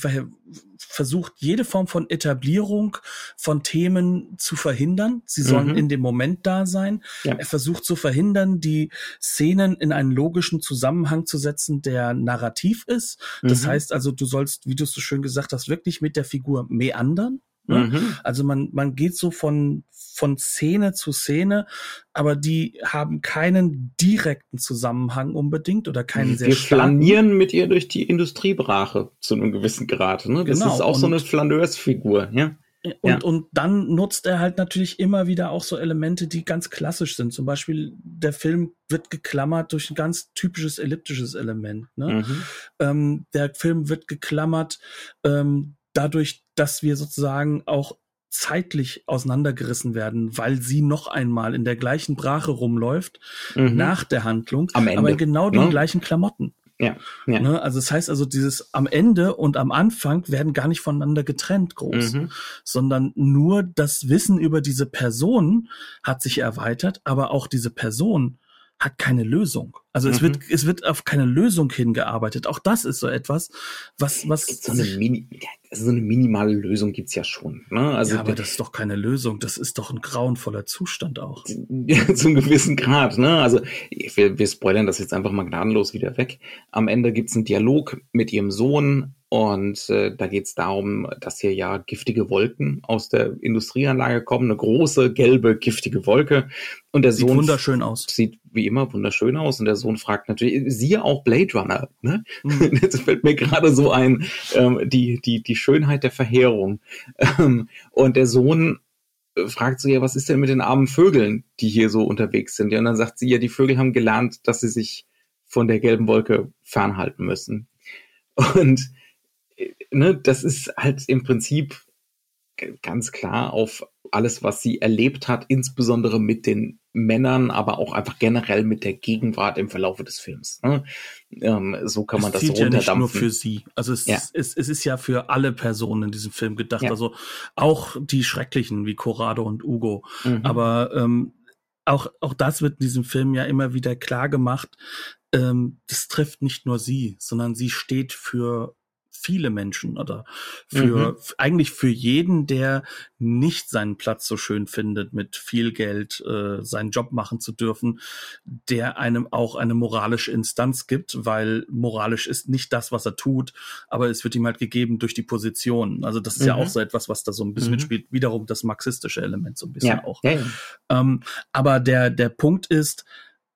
Speaker 1: versucht jede Form von Etablierung von Themen zu verhindern. Sie sollen mhm. in dem Moment da sein. Ja. Er versucht zu verhindern, die Szenen in einen logischen Zusammenhang zu setzen, der narrativ ist. Das mhm. heißt also, du sollst, wie du es so schön gesagt hast, wirklich mit der Figur meandern. Ne? Mhm. Also man, man geht so von, von Szene zu Szene, aber die haben keinen direkten Zusammenhang unbedingt oder keinen
Speaker 2: sehr Wir flanieren mit ihr durch die Industriebrache zu einem gewissen Grad. Ne? Das genau. ist auch und, so eine Flaneursfigur. Ja?
Speaker 1: Und, ja. und dann nutzt er halt natürlich immer wieder auch so Elemente, die ganz klassisch sind. Zum Beispiel der Film wird geklammert durch ein ganz typisches elliptisches Element. Ne? Mhm. Ähm, der Film wird geklammert ähm, dadurch, dass wir sozusagen auch zeitlich auseinandergerissen werden, weil sie noch einmal in der gleichen Brache rumläuft mhm. nach der Handlung, Ende, aber in genau den ne? gleichen Klamotten.
Speaker 2: Ja, ja.
Speaker 1: Ne? Also das heißt also, dieses am Ende und am Anfang werden gar nicht voneinander getrennt groß,
Speaker 2: Mhm.
Speaker 1: sondern nur das Wissen über diese Person hat sich erweitert, aber auch diese Person hat keine Lösung. Also es
Speaker 2: Mhm.
Speaker 1: wird es wird auf keine Lösung hingearbeitet. Auch das ist so etwas, was was
Speaker 2: So eine, Mini, ja, so eine minimale Lösung gibt's ja schon. Ne? Also
Speaker 1: ja, aber das ist doch keine Lösung. Das ist doch ein grauenvoller Zustand auch. [LAUGHS]
Speaker 2: zum gewissen Grad. Ne? Also wir, wir spoilern das jetzt einfach mal gnadenlos wieder weg. Am Ende gibt's einen Dialog mit ihrem Sohn und äh, da geht's darum, dass hier ja giftige Wolken aus der Industrieanlage kommen, eine große gelbe giftige Wolke und der
Speaker 1: Sieht
Speaker 2: Sohn
Speaker 1: wunderschön aus.
Speaker 2: sieht wie immer wunderschön aus und der Sohn fragt natürlich, siehe auch Blade Runner, ne?
Speaker 1: Mhm. [LAUGHS]
Speaker 2: Jetzt fällt mir gerade so ein, ähm, die, die, die Schönheit der Verheerung. Ähm, und der Sohn äh, fragt so, ja, was ist denn mit den armen Vögeln, die hier so unterwegs sind? Ja, und dann sagt sie, ja, die Vögel haben gelernt, dass sie sich von der gelben Wolke fernhalten müssen. Und äh, ne, das ist halt im Prinzip ganz klar auf alles, was sie erlebt hat, insbesondere mit den Männern, aber auch einfach generell mit der Gegenwart im Verlaufe des Films. Ne? Ähm, so kann man
Speaker 1: es
Speaker 2: das
Speaker 1: zählt ja nicht nur
Speaker 2: runterdampfen.
Speaker 1: für sie. Also es,
Speaker 2: Ja.
Speaker 1: es, es ist ja für alle Personen in diesem Film gedacht.
Speaker 2: Ja.
Speaker 1: Also auch die Schrecklichen wie Corrado und Ugo.
Speaker 2: Mhm.
Speaker 1: Aber ähm, auch, auch das wird in diesem Film ja immer wieder klar gemacht. Ähm, das trifft nicht nur sie, sondern sie steht für viele Menschen oder für
Speaker 2: Mhm.
Speaker 1: eigentlich für jeden, der nicht seinen Platz so schön findet, mit viel Geld äh, seinen Job machen zu dürfen, der einem auch eine moralische Instanz gibt, weil moralisch ist nicht das, was er tut, aber es wird ihm halt gegeben durch die Position. Also das ist ja
Speaker 2: Mhm.
Speaker 1: auch so etwas, was da so ein bisschen
Speaker 2: Mhm.
Speaker 1: mitspielt. Wiederum das marxistische Element so ein bisschen
Speaker 2: ja,
Speaker 1: auch.
Speaker 2: ja, ja.
Speaker 1: Ähm, aber der, der Punkt ist,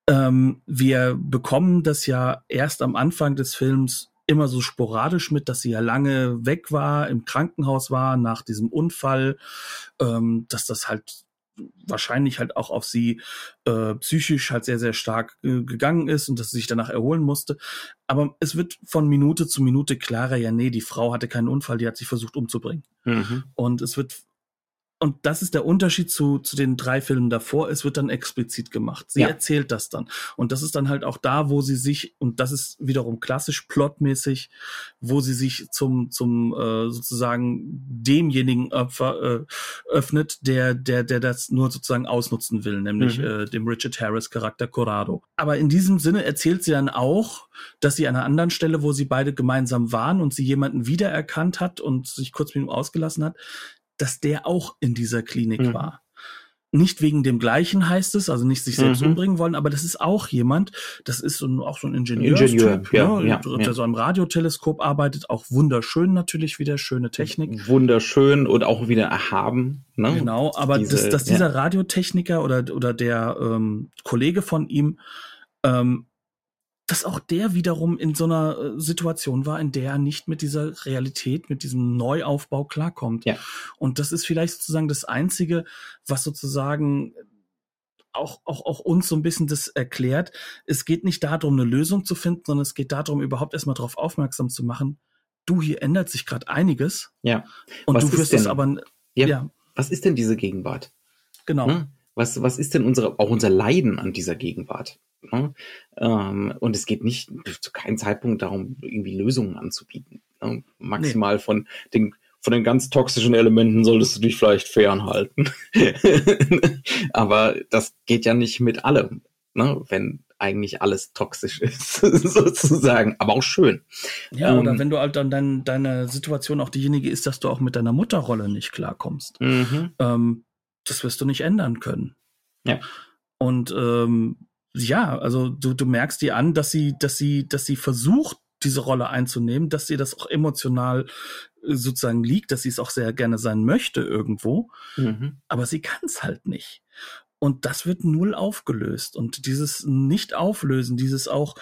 Speaker 1: ähm, wir bekommen das ja erst am Anfang des Films immer so sporadisch mit, dass sie ja lange weg war, im Krankenhaus war nach diesem Unfall, ähm, dass das halt wahrscheinlich halt auch auf sie äh, psychisch halt sehr, sehr stark äh, gegangen ist und dass sie sich danach erholen musste. Aber es wird von Minute zu Minute klarer, ja, nee, die Frau hatte keinen Unfall, die hat sich versucht umzubringen.
Speaker 2: Mhm.
Speaker 1: Und es wird, und das ist der Unterschied zu, zu den drei Filmen davor, es wird dann explizit gemacht. Sie
Speaker 2: Ja.
Speaker 1: erzählt das dann. Und das ist dann halt auch da, wo sie sich, und das ist wiederum klassisch plotmäßig, wo sie sich zum, zum äh, sozusagen demjenigen Opfer äh, öffnet, der, der, der das nur sozusagen ausnutzen will, nämlich
Speaker 2: Mhm.
Speaker 1: äh, dem Richard Harris Charakter Corrado. Aber in diesem Sinne erzählt sie dann auch, dass sie an einer anderen Stelle, wo sie beide gemeinsam waren und sie jemanden wiedererkannt hat und sich kurz mit ihm ausgelassen hat, dass der auch in dieser Klinik
Speaker 2: Mhm.
Speaker 1: war. Nicht wegen dem gleichen heißt es, also nicht sich selbst
Speaker 2: Mhm.
Speaker 1: umbringen wollen, aber das ist auch jemand, das ist so ein, auch so ein Ingenieur,
Speaker 2: Ingenieur, ja,
Speaker 1: ne,
Speaker 2: ja,
Speaker 1: der
Speaker 2: ja.
Speaker 1: so am Radioteleskop arbeitet, auch wunderschön natürlich wieder, schöne Technik.
Speaker 2: Wunderschön und auch wieder erhaben. Ne?
Speaker 1: Genau, aber
Speaker 2: Diese-
Speaker 1: dass, dass dieser Radiotechniker oder, oder der ähm, Kollege von ihm, ähm, dass auch der wiederum in so einer äh, Situation war, in der er nicht mit dieser Realität, mit diesem Neuaufbau klarkommt.
Speaker 2: Ja.
Speaker 1: Und das ist vielleicht sozusagen das Einzige, was sozusagen auch, auch, auch uns so ein bisschen das erklärt. Es geht nicht darum, eine Lösung zu finden, sondern es geht darum, überhaupt erstmal darauf aufmerksam zu machen, du, hier ändert sich gerade einiges.
Speaker 2: Ja.
Speaker 1: Und
Speaker 2: Was
Speaker 1: du wirst es aber,
Speaker 2: Ja.
Speaker 1: ja,
Speaker 2: Was ist denn diese Gegenwart?
Speaker 1: genau.
Speaker 2: Ne? Was, was ist denn unsere, auch unser Leiden an dieser Gegenwart? Ne? Ähm, und es geht nicht zu keinem Zeitpunkt darum, irgendwie Lösungen anzubieten. Ne? Maximal von den von den ganz toxischen Elementen solltest du dich vielleicht fernhalten. [LAUGHS] Aber das geht ja nicht mit allem, ne? wenn eigentlich alles toxisch ist, [LAUGHS] sozusagen. Aber auch schön.
Speaker 1: Ja, oder
Speaker 2: Ähm,
Speaker 1: wenn du halt dann dein, deine Situation auch diejenige ist, dass du auch mit deiner Mutterrolle nicht klarkommst.
Speaker 2: Mhm.
Speaker 1: Ähm, das wirst du nicht ändern können.
Speaker 2: Ja.
Speaker 1: Und ähm, ja, also du, du merkst dir an, dass sie, dass sie, dass sie versucht, diese Rolle einzunehmen, dass sie das auch emotional äh, sozusagen liegt, dass sie es auch sehr gerne sein möchte irgendwo,
Speaker 2: Mhm.
Speaker 1: aber sie kann es halt nicht. Und das wird null aufgelöst. Und dieses Nicht-Auflösen, dieses auch,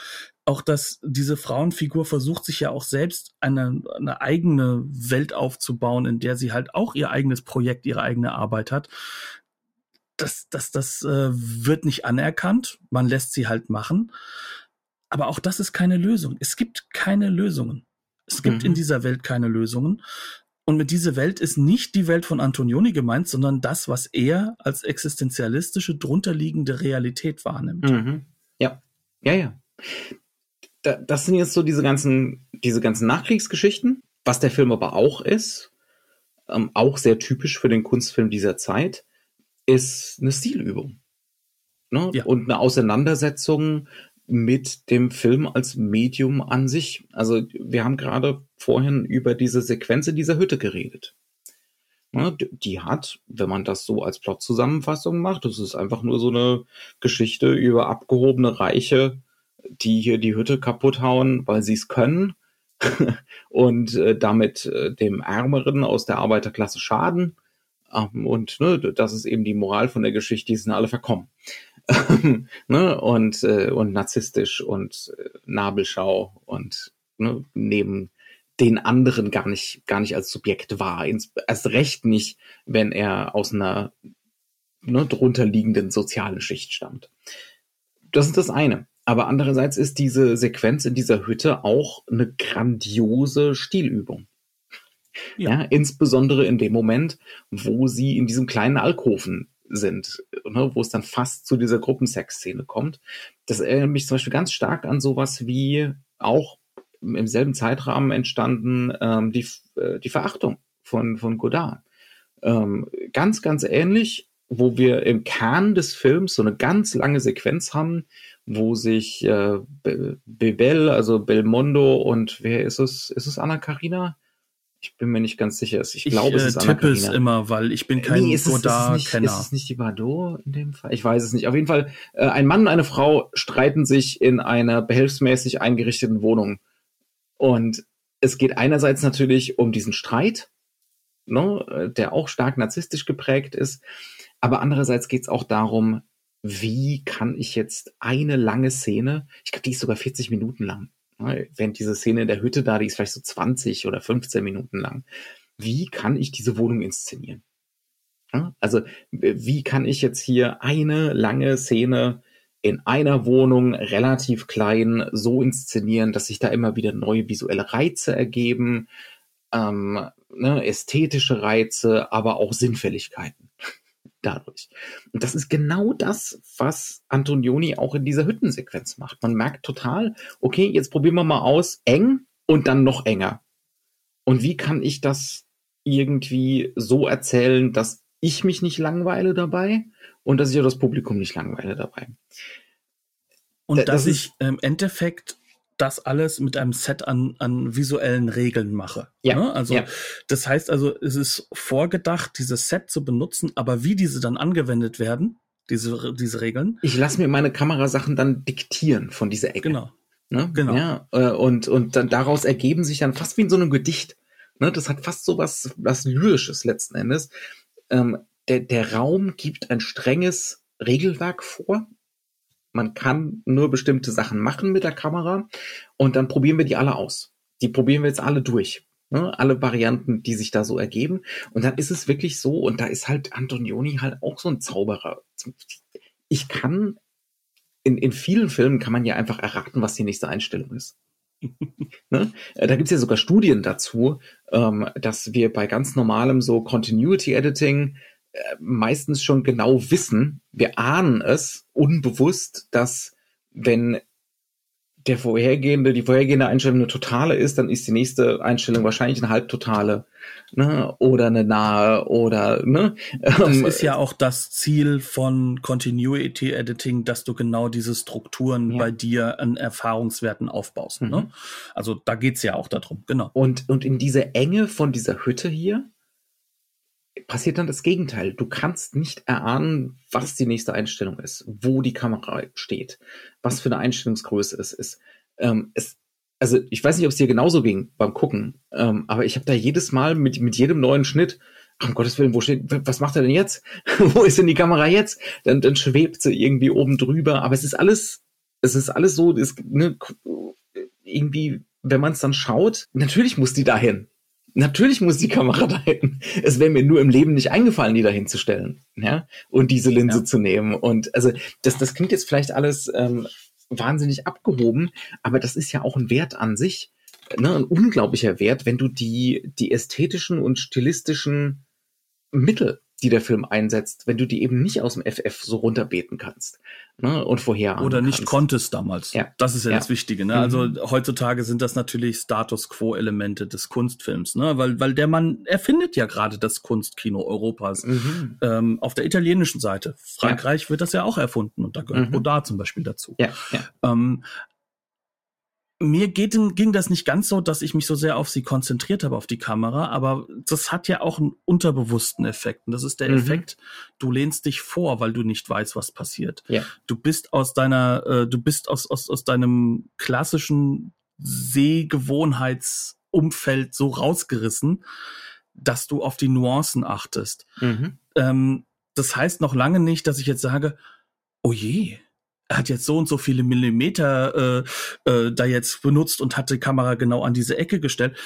Speaker 1: auch dass diese Frauenfigur versucht, sich ja auch selbst eine, eine eigene Welt aufzubauen, in der sie halt auch ihr eigenes Projekt, ihre eigene Arbeit hat. Das, das, das äh, wird nicht anerkannt. Man lässt sie halt machen. Aber auch das ist keine Lösung. Es gibt keine Lösungen. Es gibt
Speaker 2: Mhm.
Speaker 1: in dieser Welt keine Lösungen. Und mit dieser Welt ist nicht die Welt von Antonioni gemeint, sondern das, was er als existenzialistische, drunterliegende Realität wahrnimmt.
Speaker 2: Mhm. Ja, ja, ja. Da, das sind jetzt so diese ganzen, diese ganzen Nachkriegsgeschichten. Was der Film aber auch ist, ähm, auch sehr typisch für den Kunstfilm dieser Zeit, ist eine Stilübung. Ne? Ja. Und eine Auseinandersetzung mit dem Film als Medium an sich. Also wir haben gerade vorhin über diese Sequenz in dieser Hütte geredet. Ne? Die hat, wenn man das so als Plot-Zusammenfassung macht, das ist einfach nur so eine Geschichte über abgehobene Reiche, die hier die Hütte kaputt hauen, weil sie es können [LAUGHS] und äh, damit äh, dem Ärmeren aus der Arbeiterklasse schaden. Ähm, und ne, das ist eben die Moral von der Geschichte, die sind alle verkommen. [LAUGHS] ne? und, äh, und narzisstisch und äh, Nabelschau und ne, neben den anderen gar nicht, gar nicht als Subjekt wahr. erst recht nicht, wenn er aus einer ne, drunter liegenden sozialen Schicht stammt. Das ist das eine. Aber andererseits ist diese Sequenz in dieser Hütte auch eine grandiose Stilübung. Ja. ja. insbesondere in dem Moment, wo sie in diesem kleinen Alkoven sind, ne, wo es dann fast zu dieser Gruppensex-Szene kommt. Das erinnert mich zum Beispiel ganz stark an sowas wie auch im selben Zeitrahmen entstanden ähm, die, äh, die Verachtung von, von Godard. Ähm, ganz, ganz ähnlich, wo wir im Kern des Films so eine ganz lange Sequenz haben, wo sich äh, Bebel, also Belmondo und wer ist es? Ist es Anna Karina? Ich bin mir nicht ganz sicher. Ich, ich glaube, es ist
Speaker 1: äh, Anna es immer, weil ich bin kein nee,
Speaker 2: Godard-Kenner. Ist, ist es nicht die Bardot in dem Fall? Ich weiß es nicht. Auf jeden Fall, äh, ein Mann und eine Frau streiten sich in einer behelfsmäßig eingerichteten Wohnung. Und es geht einerseits natürlich um diesen Streit, ne, der auch stark narzisstisch geprägt ist. Aber andererseits geht es auch darum, wie kann ich jetzt eine lange Szene, ich glaube, die ist sogar 40 Minuten lang, ne? während diese Szene in der Hütte da, die ist vielleicht so 20 oder 15 Minuten lang. Wie kann ich diese Wohnung inszenieren? Also, wie kann ich jetzt hier eine lange Szene in einer Wohnung relativ klein so inszenieren, dass sich da immer wieder neue visuelle Reize ergeben, ähm, ne, ästhetische Reize, aber auch Sinnfälligkeiten dadurch. Und das ist genau das, was Antonioni auch in dieser Hüttensequenz macht. Man merkt total, okay, jetzt probieren wir mal aus, eng und dann noch enger. Und wie kann ich das irgendwie so erzählen, dass ich mich nicht langweile dabei und dass ich auch das Publikum nicht langweile dabei.
Speaker 1: Und dass ich im Endeffekt das alles mit einem Set an, an visuellen Regeln mache. Ja. Ne? Also ja. das heißt also, es ist vorgedacht, dieses Set zu benutzen, aber wie diese dann angewendet werden, diese, diese Regeln.
Speaker 2: Ich lasse mir meine Kamerasachen dann diktieren von dieser Ecke.
Speaker 1: Genau.
Speaker 2: Ne? Genau. Ja, äh, und, und dann daraus ergeben sich dann fast wie in so einem Gedicht. Ne? Das hat fast so was, was Lyrisches letzten Endes. Ähm, der, der Raum gibt ein strenges Regelwerk vor man kann nur bestimmte Sachen machen mit der Kamera und dann probieren wir die alle aus. Die probieren wir jetzt alle durch. Ne? Alle Varianten, die sich da so ergeben. Und dann ist es wirklich so, und da ist halt Antonioni halt auch so ein Zauberer. Ich kann, in, in vielen Filmen kann man ja einfach erraten, was die nächste Einstellung ist. [LAUGHS] ne? Da gibt's ja sogar Studien dazu, ähm, dass wir bei ganz normalem so Continuity Editing meistens schon genau wissen, wir ahnen es unbewusst, dass wenn der vorhergehende, die vorhergehende Einstellung eine totale ist, dann ist die nächste Einstellung wahrscheinlich eine halbtotale, ne, oder eine nahe, oder, ne.
Speaker 1: Das ähm, ist ja auch das Ziel von Continuity Editing, dass du genau diese Strukturen ja. bei dir an Erfahrungswerten aufbaust, ne? mhm. ne. Also da geht's ja auch darum, genau.
Speaker 2: Und, und in dieser Enge von dieser Hütte hier, passiert dann das Gegenteil. Du kannst nicht erahnen, was die nächste Einstellung ist, wo die Kamera steht, was für eine Einstellungsgröße es ist. Ähm, es also ich weiß nicht, ob es dir genauso ging beim Gucken, ähm, aber ich habe da jedes Mal mit, mit jedem neuen Schnitt, ach, um Gottes Willen, wo steht, was macht er denn jetzt? [LAUGHS] wo ist denn die Kamera jetzt? Dann, dann schwebt sie irgendwie oben drüber, aber es ist alles, es ist alles so, ist, ne, irgendwie, wenn man es dann schaut, natürlich muss die dahin. Natürlich muss die Kamera [LAUGHS] dahin. Es wäre mir nur im Leben nicht eingefallen, die dahin zu stellen, ja, und diese Linse ja. zu nehmen. Und also das, das klingt jetzt vielleicht alles ähm, wahnsinnig abgehoben, aber das ist ja auch ein Wert an sich, ne, ein unglaublicher Wert, wenn du die die ästhetischen und stilistischen Mittel, die der Film einsetzt, wenn du die eben nicht aus dem FF so runterbeten kannst ne, und vorher
Speaker 1: oder nicht
Speaker 2: kannst.
Speaker 1: konntest damals.
Speaker 2: Ja.
Speaker 1: Das ist ja,
Speaker 2: Ja.
Speaker 1: das Wichtige. Ne?
Speaker 2: Mhm.
Speaker 1: Also heutzutage sind das natürlich Status Quo Elemente des Kunstfilms, ne? weil weil der Mann erfindet ja gerade das Kunstkino Europas.
Speaker 2: Mhm.
Speaker 1: Ähm, auf der italienischen Seite. Frankreich wird das ja auch erfunden und da gehört
Speaker 2: Mhm.
Speaker 1: Godard zum Beispiel dazu.
Speaker 2: Ja, ja.
Speaker 1: Ähm, mir geht, ging das nicht ganz so, dass ich mich so sehr auf sie konzentriert habe, auf die Kamera, aber das hat ja auch einen unterbewussten Effekt. Und das ist der
Speaker 2: Mhm.
Speaker 1: Effekt, du lehnst dich vor, weil du nicht weißt, was passiert.
Speaker 2: Ja.
Speaker 1: Du bist aus deiner, äh, du bist aus, aus, aus deinem klassischen Sehgewohnheitsumfeld so rausgerissen, dass du auf die Nuancen achtest.
Speaker 2: Mhm.
Speaker 1: Ähm, das heißt noch lange nicht, dass ich jetzt sage, oh je, er hat jetzt so und so viele Millimeter äh, äh, da jetzt benutzt und hat die Kamera genau an diese Ecke gestellt.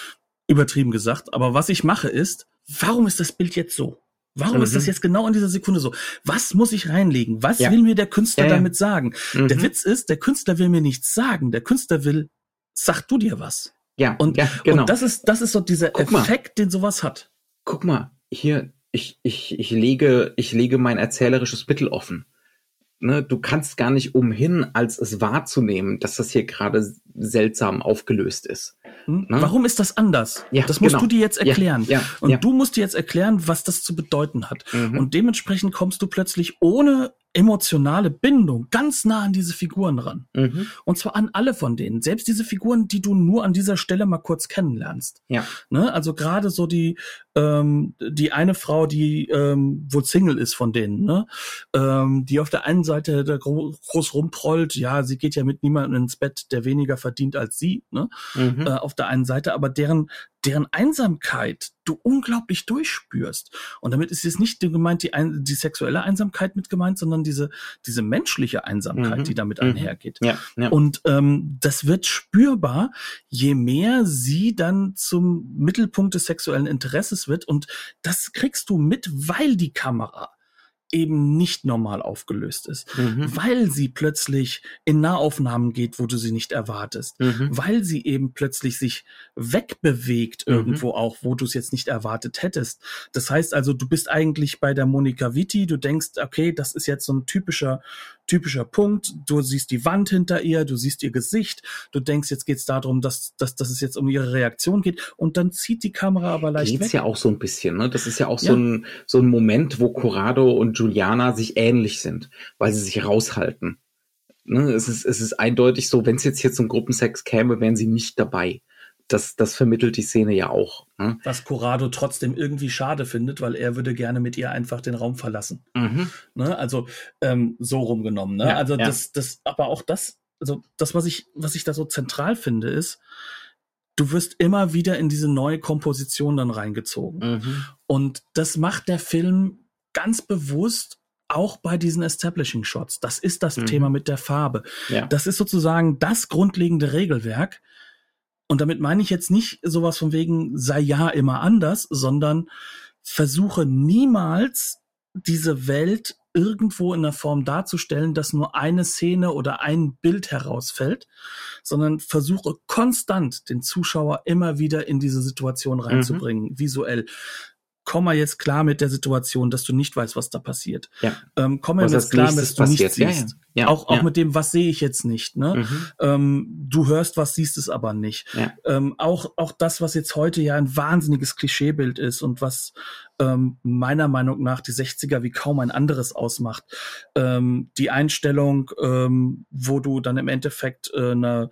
Speaker 1: Übertrieben gesagt. Aber was ich mache ist, warum ist das Bild jetzt so? Warum ist
Speaker 2: Mhm.
Speaker 1: das jetzt genau in dieser Sekunde so? Was muss ich reinlegen? Was
Speaker 2: Ja.
Speaker 1: will mir der Künstler
Speaker 2: ja.
Speaker 1: damit sagen? Der
Speaker 2: Mhm.
Speaker 1: Witz ist, der Künstler will mir nichts sagen. Der Künstler will, sag du dir was.
Speaker 2: Ja,
Speaker 1: Und,
Speaker 2: ja, genau.
Speaker 1: und das ist, das ist so dieser
Speaker 2: Guck mal.
Speaker 1: Effekt, den sowas hat.
Speaker 2: Guck mal, hier, ich, ich, ich lege, ich lege mein erzählerisches Mittel offen. Ne, du kannst gar nicht umhin, als es wahrzunehmen, dass das hier gerade seltsam aufgelöst ist.
Speaker 1: Hm?
Speaker 2: Ne?
Speaker 1: Warum ist das anders?
Speaker 2: Ja,
Speaker 1: das musst
Speaker 2: genau.
Speaker 1: du dir jetzt
Speaker 2: Ja,
Speaker 1: erklären.
Speaker 2: ja,
Speaker 1: Und
Speaker 2: ja.
Speaker 1: du musst dir jetzt erklären, was das zu bedeuten hat.
Speaker 2: Mhm.
Speaker 1: Und dementsprechend kommst du plötzlich ohne emotionale Bindung ganz nah an diese Figuren ran.
Speaker 2: Mhm.
Speaker 1: Und zwar an alle von denen. Selbst diese Figuren, die du nur an dieser Stelle mal kurz kennenlernst.
Speaker 2: Ja.
Speaker 1: Ne? Also gerade so die, ähm, die eine Frau, die ähm, wohl Single ist von denen, ne? ähm, die auf der einen Seite da gro groß rumprollt, ja, sie geht ja mit niemandem ins Bett, der weniger verdient als sie, ne?
Speaker 2: Mhm.
Speaker 1: äh, auf der einen Seite, aber deren, deren Einsamkeit du unglaublich durchspürst. Und damit ist jetzt nicht gemeint die, ein, die sexuelle Einsamkeit mit gemeint, sondern diese, diese menschliche Einsamkeit,
Speaker 2: Mhm.
Speaker 1: die damit
Speaker 2: Mhm.
Speaker 1: einhergeht.
Speaker 2: ja, ja.
Speaker 1: Und ähm, das wird spürbar, je mehr sie dann zum Mittelpunkt des sexuellen Interesses wird. Und das kriegst du mit, weil die Kamera eben nicht normal aufgelöst ist.
Speaker 2: Mhm.
Speaker 1: Weil sie plötzlich in Nahaufnahmen geht, wo du sie nicht erwartest
Speaker 2: Mhm.
Speaker 1: weil sie eben plötzlich sich wegbewegt
Speaker 2: Mhm.
Speaker 1: irgendwo auch, wo du es jetzt nicht erwartet hättest. Das heißt also, du bist eigentlich bei der Monika Vitti, du denkst, okay, das ist jetzt so ein typischer, typischer Punkt. Du siehst die Wand hinter ihr, du siehst ihr Gesicht, du denkst, jetzt geht es darum, dass, dass, dass es jetzt um ihre Reaktion geht und dann zieht die Kamera aber leicht
Speaker 2: Geht's
Speaker 1: weg.
Speaker 2: ja auch so ein bisschen, ne? Das ist ja auch
Speaker 1: Ja.
Speaker 2: so ein so ein Moment, wo Corrado und Juliana sich ähnlich sind, weil sie sich raushalten. Ne? Es ist es ist eindeutig so, wenn es jetzt hier zum Gruppensex käme, wären sie nicht dabei. Das das vermittelt die Szene ja auch. Ne?
Speaker 1: Was Corrado trotzdem irgendwie schade findet, weil er würde gerne mit ihr einfach den Raum verlassen.
Speaker 2: Mhm.
Speaker 1: Ne? Also ähm, so rumgenommen. Ne?
Speaker 2: Ja,
Speaker 1: also
Speaker 2: ja.
Speaker 1: das, das, aber auch das, also das, was ich, was ich da so zentral finde, ist, du wirst immer wieder in diese neue Komposition dann reingezogen.
Speaker 2: Mhm.
Speaker 1: Und das macht der Film ganz bewusst auch bei diesen Establishing Shots. Das ist das
Speaker 2: Mhm.
Speaker 1: Thema mit der Farbe.
Speaker 2: Ja.
Speaker 1: Das ist sozusagen das grundlegende Regelwerk. Und damit meine ich jetzt nicht sowas von wegen, sei ja immer anders, sondern versuche niemals diese Welt irgendwo in der Form darzustellen, dass nur eine Szene oder ein Bild herausfällt, sondern versuche konstant den Zuschauer immer wieder in diese Situation reinzubringen, visuell. Komm mal jetzt klar mit der Situation, dass du nicht weißt, was da passiert.
Speaker 2: Ja.
Speaker 1: Ähm, komm mal jetzt klar, dass du nichts
Speaker 2: passiert.
Speaker 1: Siehst.
Speaker 2: ja. Ja,
Speaker 1: auch auch
Speaker 2: ja.
Speaker 1: mit dem, was sehe ich jetzt nicht. Ne?
Speaker 2: Mhm.
Speaker 1: Ähm, du hörst was, siehst es aber nicht.
Speaker 2: Ja.
Speaker 1: Ähm, auch, auch das, was jetzt heute ja ein wahnsinniges Klischeebild ist und was ähm, meiner Meinung nach die 60er wie kaum ein anderes ausmacht. Ähm, die Einstellung, ähm, wo du dann im Endeffekt äh, eine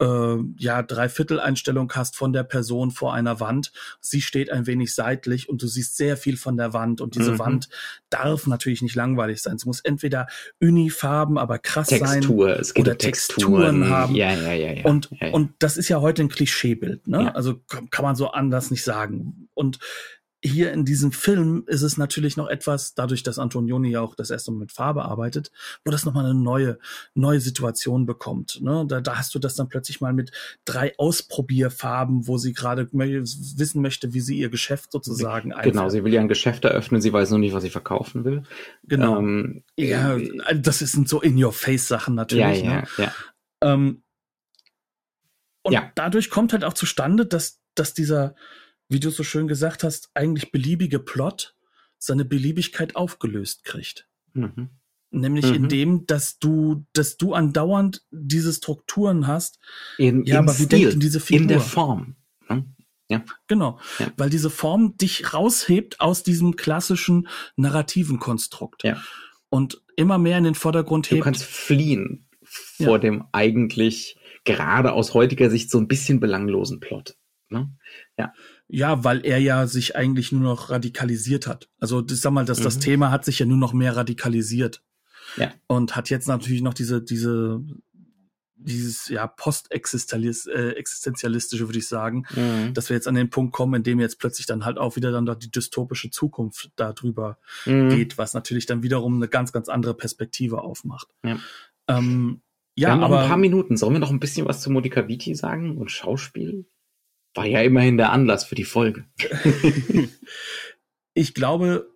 Speaker 1: äh, ja, Dreiviertel-Einstellung hast von der Person vor einer Wand. Sie steht ein wenig seitlich und du siehst sehr viel von der Wand und diese
Speaker 2: Mhm.
Speaker 1: Wand darf natürlich nicht langweilig sein. Es muss entweder Unifarben, aber krass sein
Speaker 2: Textur, es geht
Speaker 1: oder
Speaker 2: um
Speaker 1: Texturen
Speaker 2: Texturen
Speaker 1: haben.
Speaker 2: Ja, ja, ja, ja.
Speaker 1: und,
Speaker 2: ja, ja.
Speaker 1: und das ist ja heute ein Klischeebild, ne?
Speaker 2: Ja.
Speaker 1: Also kann, kann man so anders nicht sagen. Und hier in diesem Film ist es natürlich noch etwas, dadurch, dass Antonioni ja auch das erste Mal mit Farbe arbeitet, wo das nochmal eine neue, neue Situation bekommt. Ne? Da, da hast du das dann plötzlich mal mit drei Ausprobierfarben, wo sie gerade wissen möchte, wie sie ihr Geschäft sozusagen
Speaker 2: Genau,
Speaker 1: einfärbt.
Speaker 2: sie will ja ein Geschäft eröffnen, sie weiß nur nicht, was sie verkaufen will.
Speaker 1: Genau.
Speaker 2: Ähm,
Speaker 1: ja,
Speaker 2: äh,
Speaker 1: das sind so In-Your-Face-Sachen natürlich.
Speaker 2: ja,
Speaker 1: ne?
Speaker 2: ja, ja.
Speaker 1: Ähm, und
Speaker 2: Ja.
Speaker 1: dadurch kommt halt auch zustande, dass, dass dieser, wie du so schön gesagt hast, eigentlich beliebige Plot seine Beliebigkeit aufgelöst kriegt.
Speaker 2: Mhm.
Speaker 1: Nämlich
Speaker 2: Mhm.
Speaker 1: indem, dass du, dass du andauernd diese Strukturen hast.
Speaker 2: In,
Speaker 1: Ja, aber wie
Speaker 2: Stil,
Speaker 1: denkt denn diese Figur?
Speaker 2: in der Form. ne?
Speaker 1: Genau.
Speaker 2: Ja.
Speaker 1: Weil diese Form dich raushebt aus diesem klassischen narrativen Konstrukt.
Speaker 2: Ja.
Speaker 1: Und immer mehr in den Vordergrund
Speaker 2: Du
Speaker 1: hebt.
Speaker 2: kannst fliehen vor
Speaker 1: Ja.
Speaker 2: dem eigentlich gerade aus heutiger Sicht so ein bisschen belanglosen Plot. Ne?
Speaker 1: Ja, weil er ja sich eigentlich nur noch radikalisiert hat. Also ich sag mal, dass das
Speaker 2: Mhm.
Speaker 1: Thema hat sich ja nur noch mehr radikalisiert.
Speaker 2: Ja.
Speaker 1: Und hat jetzt natürlich noch diese, diese, dieses ja postexistenzialistische, äh, würde ich sagen,
Speaker 2: Mhm.
Speaker 1: dass wir jetzt an den Punkt kommen, in dem jetzt plötzlich dann halt auch wieder dann da die dystopische Zukunft darüber
Speaker 2: Mhm.
Speaker 1: geht, was natürlich dann wiederum eine ganz, ganz andere Perspektive aufmacht.
Speaker 2: Ja.
Speaker 1: Ähm,
Speaker 2: Wir
Speaker 1: ja,
Speaker 2: haben noch
Speaker 1: aber
Speaker 2: ein paar Minuten. Sollen wir noch ein bisschen was zu Monika Vitti sagen und Schauspiel? War ja immerhin der Anlass für die Folge. [LAUGHS]
Speaker 1: ich glaube,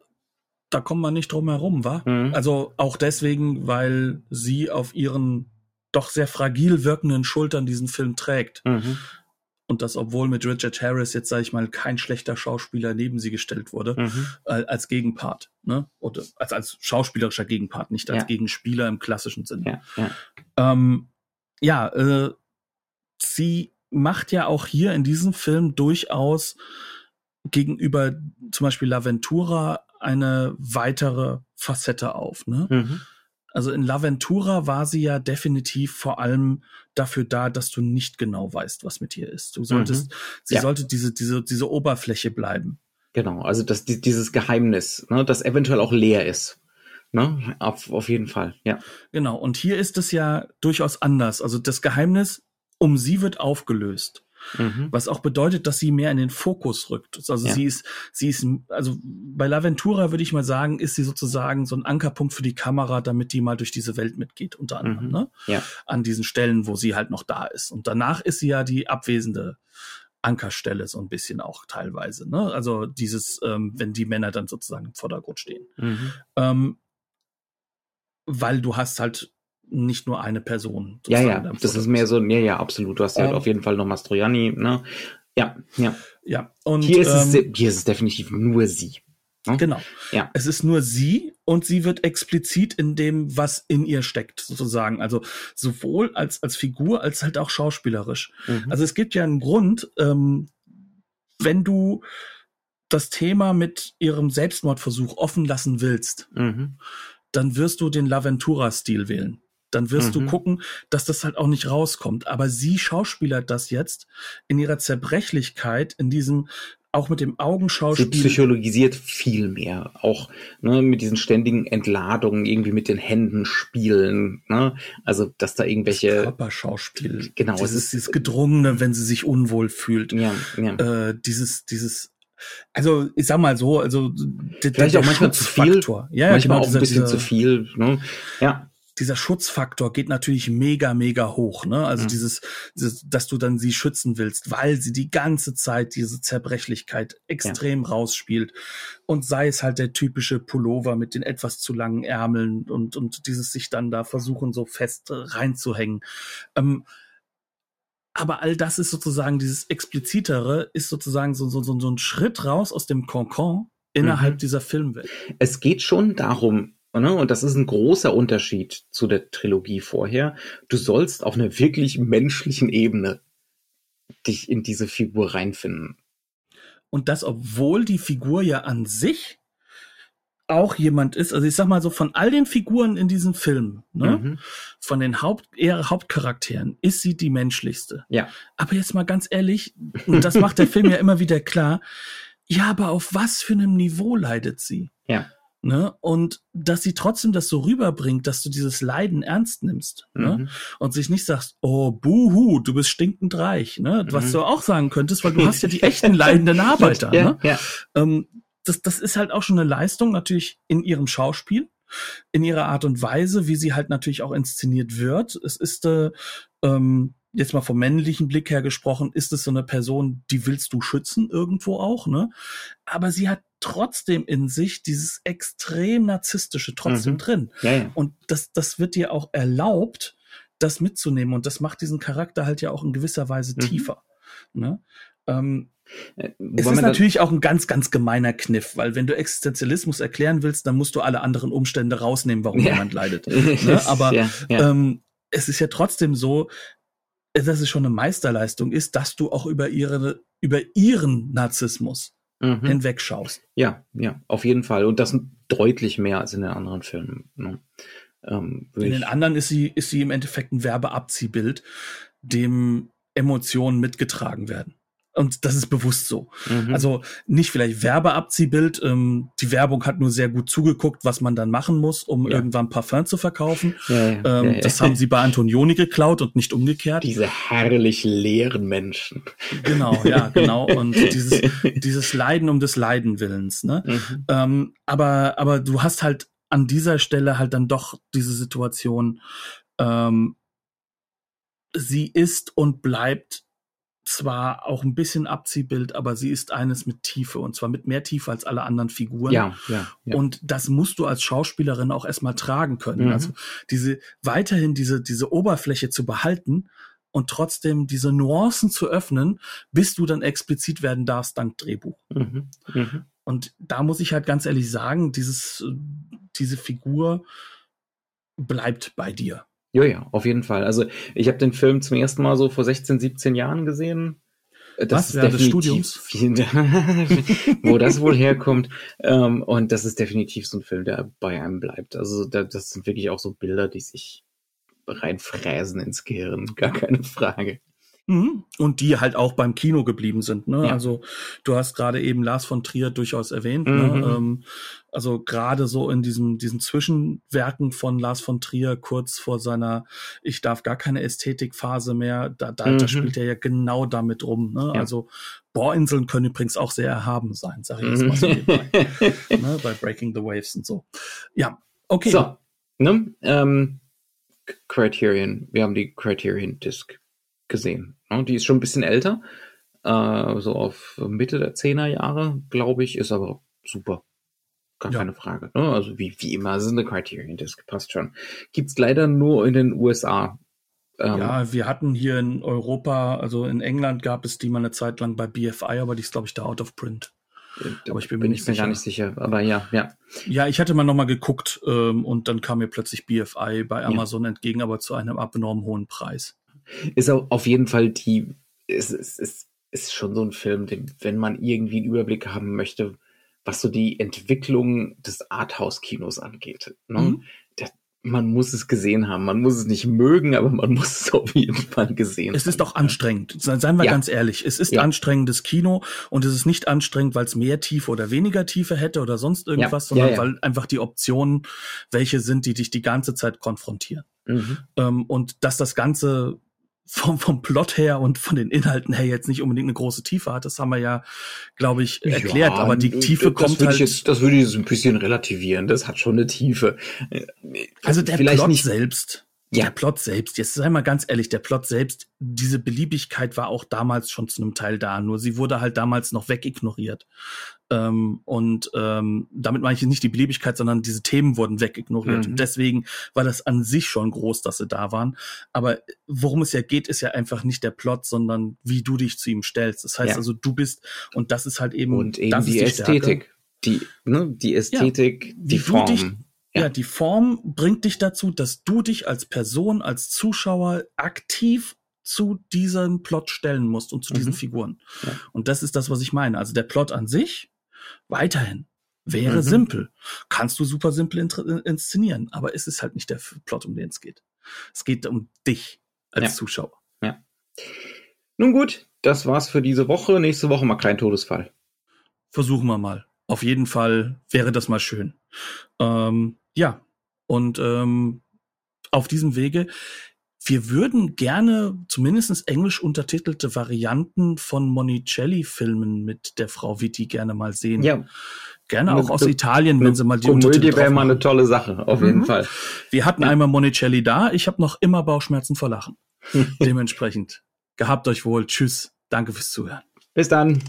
Speaker 1: da kommt man nicht drum herum, wa?
Speaker 2: Mhm.
Speaker 1: Also auch deswegen, weil sie auf ihren doch sehr fragil wirkenden Schultern diesen Film trägt.
Speaker 2: Mhm.
Speaker 1: Und das, obwohl mit Richard Harris jetzt, sage ich mal, kein schlechter Schauspieler neben sie gestellt wurde,
Speaker 2: Mhm.
Speaker 1: äh, als Gegenpart. Ne? Oder als, als schauspielerischer Gegenpart, nicht als
Speaker 2: Ja.
Speaker 1: Gegenspieler im klassischen Sinne.
Speaker 2: Ja, ja.
Speaker 1: Ähm, ja, äh, sie macht ja auch hier in diesem Film durchaus gegenüber zum Beispiel Laventura eine weitere Facette auf. Ne?
Speaker 2: Mhm.
Speaker 1: Also in Laventura war sie ja definitiv vor allem dafür da, dass du nicht genau weißt, was mit ihr ist. Du solltest, sie
Speaker 2: Ja.
Speaker 1: sollte diese, diese, diese Oberfläche bleiben.
Speaker 2: Genau, also das, die, dieses Geheimnis, ne, das eventuell auch leer ist. Ne? Auf, auf jeden Fall, ja.
Speaker 1: Genau. Und hier ist es ja durchaus anders. Also das Geheimnis um sie wird aufgelöst.
Speaker 2: Mhm.
Speaker 1: Was auch bedeutet, dass sie mehr in den Fokus rückt. Also
Speaker 2: Ja.
Speaker 1: sie ist, sie ist, also bei Laventura würde ich mal sagen, ist sie sozusagen so ein Ankerpunkt für die Kamera, damit die mal durch diese Welt mitgeht, unter anderem,
Speaker 2: Mhm.
Speaker 1: ne?
Speaker 2: Ja.
Speaker 1: An diesen Stellen, wo sie halt noch da ist. Und danach ist sie ja die abwesende Ankerstelle, so ein bisschen auch teilweise, ne? Also dieses, ähm, wenn die Männer dann sozusagen im Vordergrund stehen.
Speaker 2: Mhm.
Speaker 1: Ähm, weil du hast halt nicht nur eine Person.
Speaker 2: Ja, ja, das ist mehr so, ja, ja, absolut. Du hast ja
Speaker 1: Ähm.
Speaker 2: auf jeden Fall noch Mastroianni, ne? Ja, ja.
Speaker 1: Ja, und
Speaker 2: Hier ist, es,
Speaker 1: ähm,
Speaker 2: hier ist es definitiv nur sie. ne?
Speaker 1: Genau.
Speaker 2: Ja.
Speaker 1: Es ist nur sie und sie wird explizit in dem, was in ihr steckt, sozusagen. Also sowohl als, als Figur als halt auch schauspielerisch.
Speaker 2: Mhm.
Speaker 1: Also es gibt ja einen Grund, ähm, wenn du das Thema mit ihrem Selbstmordversuch offen lassen willst,
Speaker 2: mhm.
Speaker 1: dann wirst du den Laventura-Stil wählen. Dann wirst
Speaker 2: Mhm.
Speaker 1: du gucken, dass das halt auch nicht rauskommt. Aber sie schauspielert das jetzt in ihrer Zerbrechlichkeit, in diesem, auch mit dem
Speaker 2: Sie
Speaker 1: Augenschauspiel.
Speaker 2: psychologisiert viel mehr. Auch ne, mit diesen ständigen Entladungen, irgendwie mit den Händen spielen. Ne? Also, dass da irgendwelche.
Speaker 1: Körperschauspiel.
Speaker 2: Genau,
Speaker 1: Dieses,
Speaker 2: es ist-
Speaker 1: dieses Gedrungene, wenn sie sich unwohl fühlt.
Speaker 2: Ja, ja.
Speaker 1: Äh, dieses, dieses, also ich sag mal so, also
Speaker 2: Vielleicht auch manchmal zu viel.
Speaker 1: Ja,
Speaker 2: Manchmal
Speaker 1: genau,
Speaker 2: auch ein bisschen
Speaker 1: dieser,
Speaker 2: zu viel. Ne? Ja,
Speaker 1: dieser Schutzfaktor geht natürlich mega, mega hoch. Ne? Also
Speaker 2: Mhm.
Speaker 1: dieses, dieses, dass du dann sie schützen willst, weil sie die ganze Zeit diese Zerbrechlichkeit extrem rausspielt. Und sei es halt der typische Pullover mit den etwas zu langen Ärmeln und, und dieses sich dann da versuchen, so fest äh, reinzuhängen. Ähm, aber all das ist sozusagen, dieses Explizitere ist sozusagen so, so, so, so ein Schritt raus aus dem Concon innerhalb
Speaker 2: Mhm.
Speaker 1: dieser Filmwelt.
Speaker 2: es geht schon darum, und das ist ein großer Unterschied zu der Trilogie vorher, du sollst auf einer wirklich menschlichen Ebene dich in diese Figur reinfinden.
Speaker 1: Und das, obwohl die Figur ja an sich auch jemand ist, also ich sag mal so, von all den Figuren in diesem Film, ne,
Speaker 2: Mhm.
Speaker 1: von den Haupt, eher Hauptcharakteren, ist sie die menschlichste.
Speaker 2: Ja.
Speaker 1: Aber jetzt mal ganz ehrlich, und das macht der Film ja immer wieder klar, ja, aber auf was für einem Niveau leidet sie?
Speaker 2: Ja.
Speaker 1: Ne? Und dass sie trotzdem das so rüberbringt, dass du dieses Leiden ernst nimmst. Ne?
Speaker 2: Mhm.
Speaker 1: und sich nicht sagst, oh, buhu, du bist stinkend reich, ne? Was
Speaker 2: Mhm.
Speaker 1: du auch sagen könntest, weil du hast ja die echten [LAUGHS] leidenden Arbeiter,
Speaker 2: ja,
Speaker 1: ne?
Speaker 2: ja.
Speaker 1: Ähm, das, das ist halt auch schon eine Leistung, natürlich in ihrem Schauspiel, in ihrer Art und Weise, wie sie halt natürlich auch inszeniert wird. Es ist, äh, ähm, jetzt mal vom männlichen Blick her gesprochen, ist es so eine Person, die willst du schützen irgendwo auch, ne? Aber sie hat trotzdem in sich dieses extrem narzisstische trotzdem
Speaker 2: Mhm.
Speaker 1: drin.
Speaker 2: ja, ja.
Speaker 1: Und das, das wird dir auch erlaubt, das mitzunehmen. Und das macht diesen Charakter halt ja auch in gewisser Weise
Speaker 2: Mhm.
Speaker 1: tiefer. Ne? Ähm, Äh, es ist natürlich auch ein ganz, ganz gemeiner Kniff, weil wenn du Existenzialismus erklären willst, dann musst du alle anderen Umstände rausnehmen, warum ja. jemand leidet. [LAUGHS] ne? Aber ja, ja. Ähm, es ist ja trotzdem so, dass es schon eine Meisterleistung ist, dass du auch über ihre, über ihren Narzissmus mhm. hinwegschaust.
Speaker 2: Ja, ja, auf jeden Fall. Und das deutlich mehr als in den anderen Filmen. Ne?
Speaker 1: Ähm, in den anderen ist sie, ist sie im Endeffekt ein Werbeabziehbild, dem Emotionen mitgetragen werden. Und das ist bewusst so. Mhm. Also nicht vielleicht Werbeabziehbild. Ähm, die Werbung hat nur sehr gut zugeguckt, was man dann machen muss, um ja. irgendwann Parfum zu verkaufen. Ja, ja, ähm, das haben sie bei Antonioni geklaut und nicht umgekehrt.
Speaker 2: Diese herrlich leeren Menschen.
Speaker 1: Genau, ja, [LAUGHS] genau. Und dieses, dieses Leiden um des Leidenwillens. Ne? Mhm. Ähm, aber, aber du hast halt an dieser Stelle halt dann doch diese Situation, ähm, sie ist und bleibt zwar auch ein bisschen Abziehbild, aber sie ist eines mit Tiefe und zwar mit mehr Tiefe als alle anderen Figuren.
Speaker 2: Ja, ja,
Speaker 1: ja. Und das musst du als Schauspielerin auch erstmal tragen können. Mhm. Also diese weiterhin diese diese Oberfläche zu behalten und trotzdem diese Nuancen zu öffnen, bis du dann explizit werden darfst dank Drehbuch. Mhm. Mhm. Und da muss ich halt ganz ehrlich sagen, dieses diese Figur bleibt bei dir.
Speaker 2: Ja, ja, auf jeden Fall. Also ich habe den Film zum ersten Mal so vor 16, 17 Jahren gesehen.
Speaker 1: Das Was, ist definitiv, des Studiums? [LAUGHS]
Speaker 2: wo das wohl [LAUGHS] herkommt. Ähm, und das ist definitiv so ein Film, der bei einem bleibt. Also da, das sind wirklich auch so Bilder, die sich reinfräsen ins Gehirn. Gar keine Frage.
Speaker 1: Mhm. Und die halt auch beim Kino geblieben sind. Ne? Ja. Also du hast gerade eben Lars von Trier durchaus erwähnt. Ne? Mhm. Ne? Ähm, also gerade so in diesem diesen Zwischenwerken von Lars von Trier kurz vor seiner Ich darf gar keine Ästhetikphase mehr, da, da, mhm. da spielt er ja genau damit rum. Ne? Ja. Also Bohrinseln können übrigens auch sehr erhaben sein, sag ich jetzt mal so [LAUGHS] ne? Bei Breaking the Waves und so. Ja, okay. So,
Speaker 2: ne? Ähm, Criterion, wir haben die Criterion Disc gesehen. Ne? Die ist schon ein bisschen älter, äh, so auf Mitte der Zehnerjahre, glaube ich, ist aber super. Gar ja. keine Frage. Ne? Also wie, wie immer, ist eine Criterion Disc, passt schon. Gibt's leider nur in den USA.
Speaker 1: Ähm, ja, wir hatten hier in Europa, also in England gab es die mal eine Zeit lang bei BFI, aber die ist, glaube ich, da out of print.
Speaker 2: Aber ich bin, bin mir nicht, gar nicht sicher. Aber ja, ja.
Speaker 1: Ja, ich hatte mal nochmal geguckt ähm, und dann kam mir plötzlich BFI bei Amazon ja. entgegen, aber zu einem abnorm hohen Preis
Speaker 2: ist auch auf jeden Fall die, ist, ist, ist, ist schon so ein Film, den, wenn man irgendwie einen Überblick haben möchte, was so die Entwicklung des Arthouse-Kinos angeht. Ne? Mhm. Das, man muss es gesehen haben. Man muss es nicht mögen, aber man muss es [LAUGHS] auf jeden Fall gesehen haben.
Speaker 1: Es ist auch anstrengend. Seien wir ja. ganz ehrlich. Es ist ja. anstrengendes Kino und es ist nicht anstrengend, weil es mehr Tiefe oder weniger Tiefe hätte oder sonst irgendwas, ja. sondern weil einfach die Optionen welche sind, die dich die ganze Zeit konfrontieren. Mhm. Ähm, und dass das Ganze vom, vom Plot her und von den Inhalten her jetzt nicht unbedingt eine große Tiefe hat. Das haben wir ja, glaube ich, erklärt. Ja, aber die Tiefe kommt
Speaker 2: halt. Jetzt, das würde ich jetzt ein bisschen relativieren. Das hat schon eine Tiefe.
Speaker 1: Also der Vielleicht Plot nicht. selbst. Ja. Der Plot selbst, jetzt sei mal ganz ehrlich, der Plot selbst, diese Beliebigkeit war auch damals schon zu einem Teil da, nur sie wurde halt damals noch wegignoriert. Ähm, und ähm, damit meine ich nicht die Beliebigkeit, sondern diese Themen wurden wegignoriert. Mhm. Und deswegen war das an sich schon groß, dass sie da waren. Aber worum es ja geht, ist ja einfach nicht der Plot, sondern wie du dich zu ihm stellst. Das heißt ja. also, du bist, und das ist halt eben,
Speaker 2: und eben die, die, Ästhetik. Die, ne, die Ästhetik, ja, die Form. Dich,
Speaker 1: ja. ja, die Form bringt dich dazu, dass du dich als Person, als Zuschauer aktiv zu diesem Plot stellen musst und zu mhm. diesen Figuren. Ja. Und das ist das, was ich meine. Also der Plot an sich weiterhin. Wäre mhm. simpel. Kannst du super simpel inszenieren, aber es ist halt nicht der Plot, um den es geht. Es geht um dich als ja. Zuschauer.
Speaker 2: Ja. Nun gut, das war's für diese Woche. Nächste Woche mal kein Todesfall.
Speaker 1: Versuchen wir mal. Auf jeden Fall wäre das mal schön. Ähm, ja, und ähm, auf diesem Wege wir würden gerne zumindest englisch untertitelte Varianten von Monicelli-Filmen mit der Frau Vitti gerne mal sehen. Ja. Gerne auch aus Italien, wenn sie mal die
Speaker 2: Komödie wäre mal eine tolle Sache, auf jeden mhm. Fall.
Speaker 1: Wir hatten ja. einmal Monicelli da. Ich habe noch immer Bauchschmerzen vor Lachen. [LAUGHS] Dementsprechend. Gehabt euch wohl. Tschüss. Danke fürs Zuhören.
Speaker 2: Bis dann.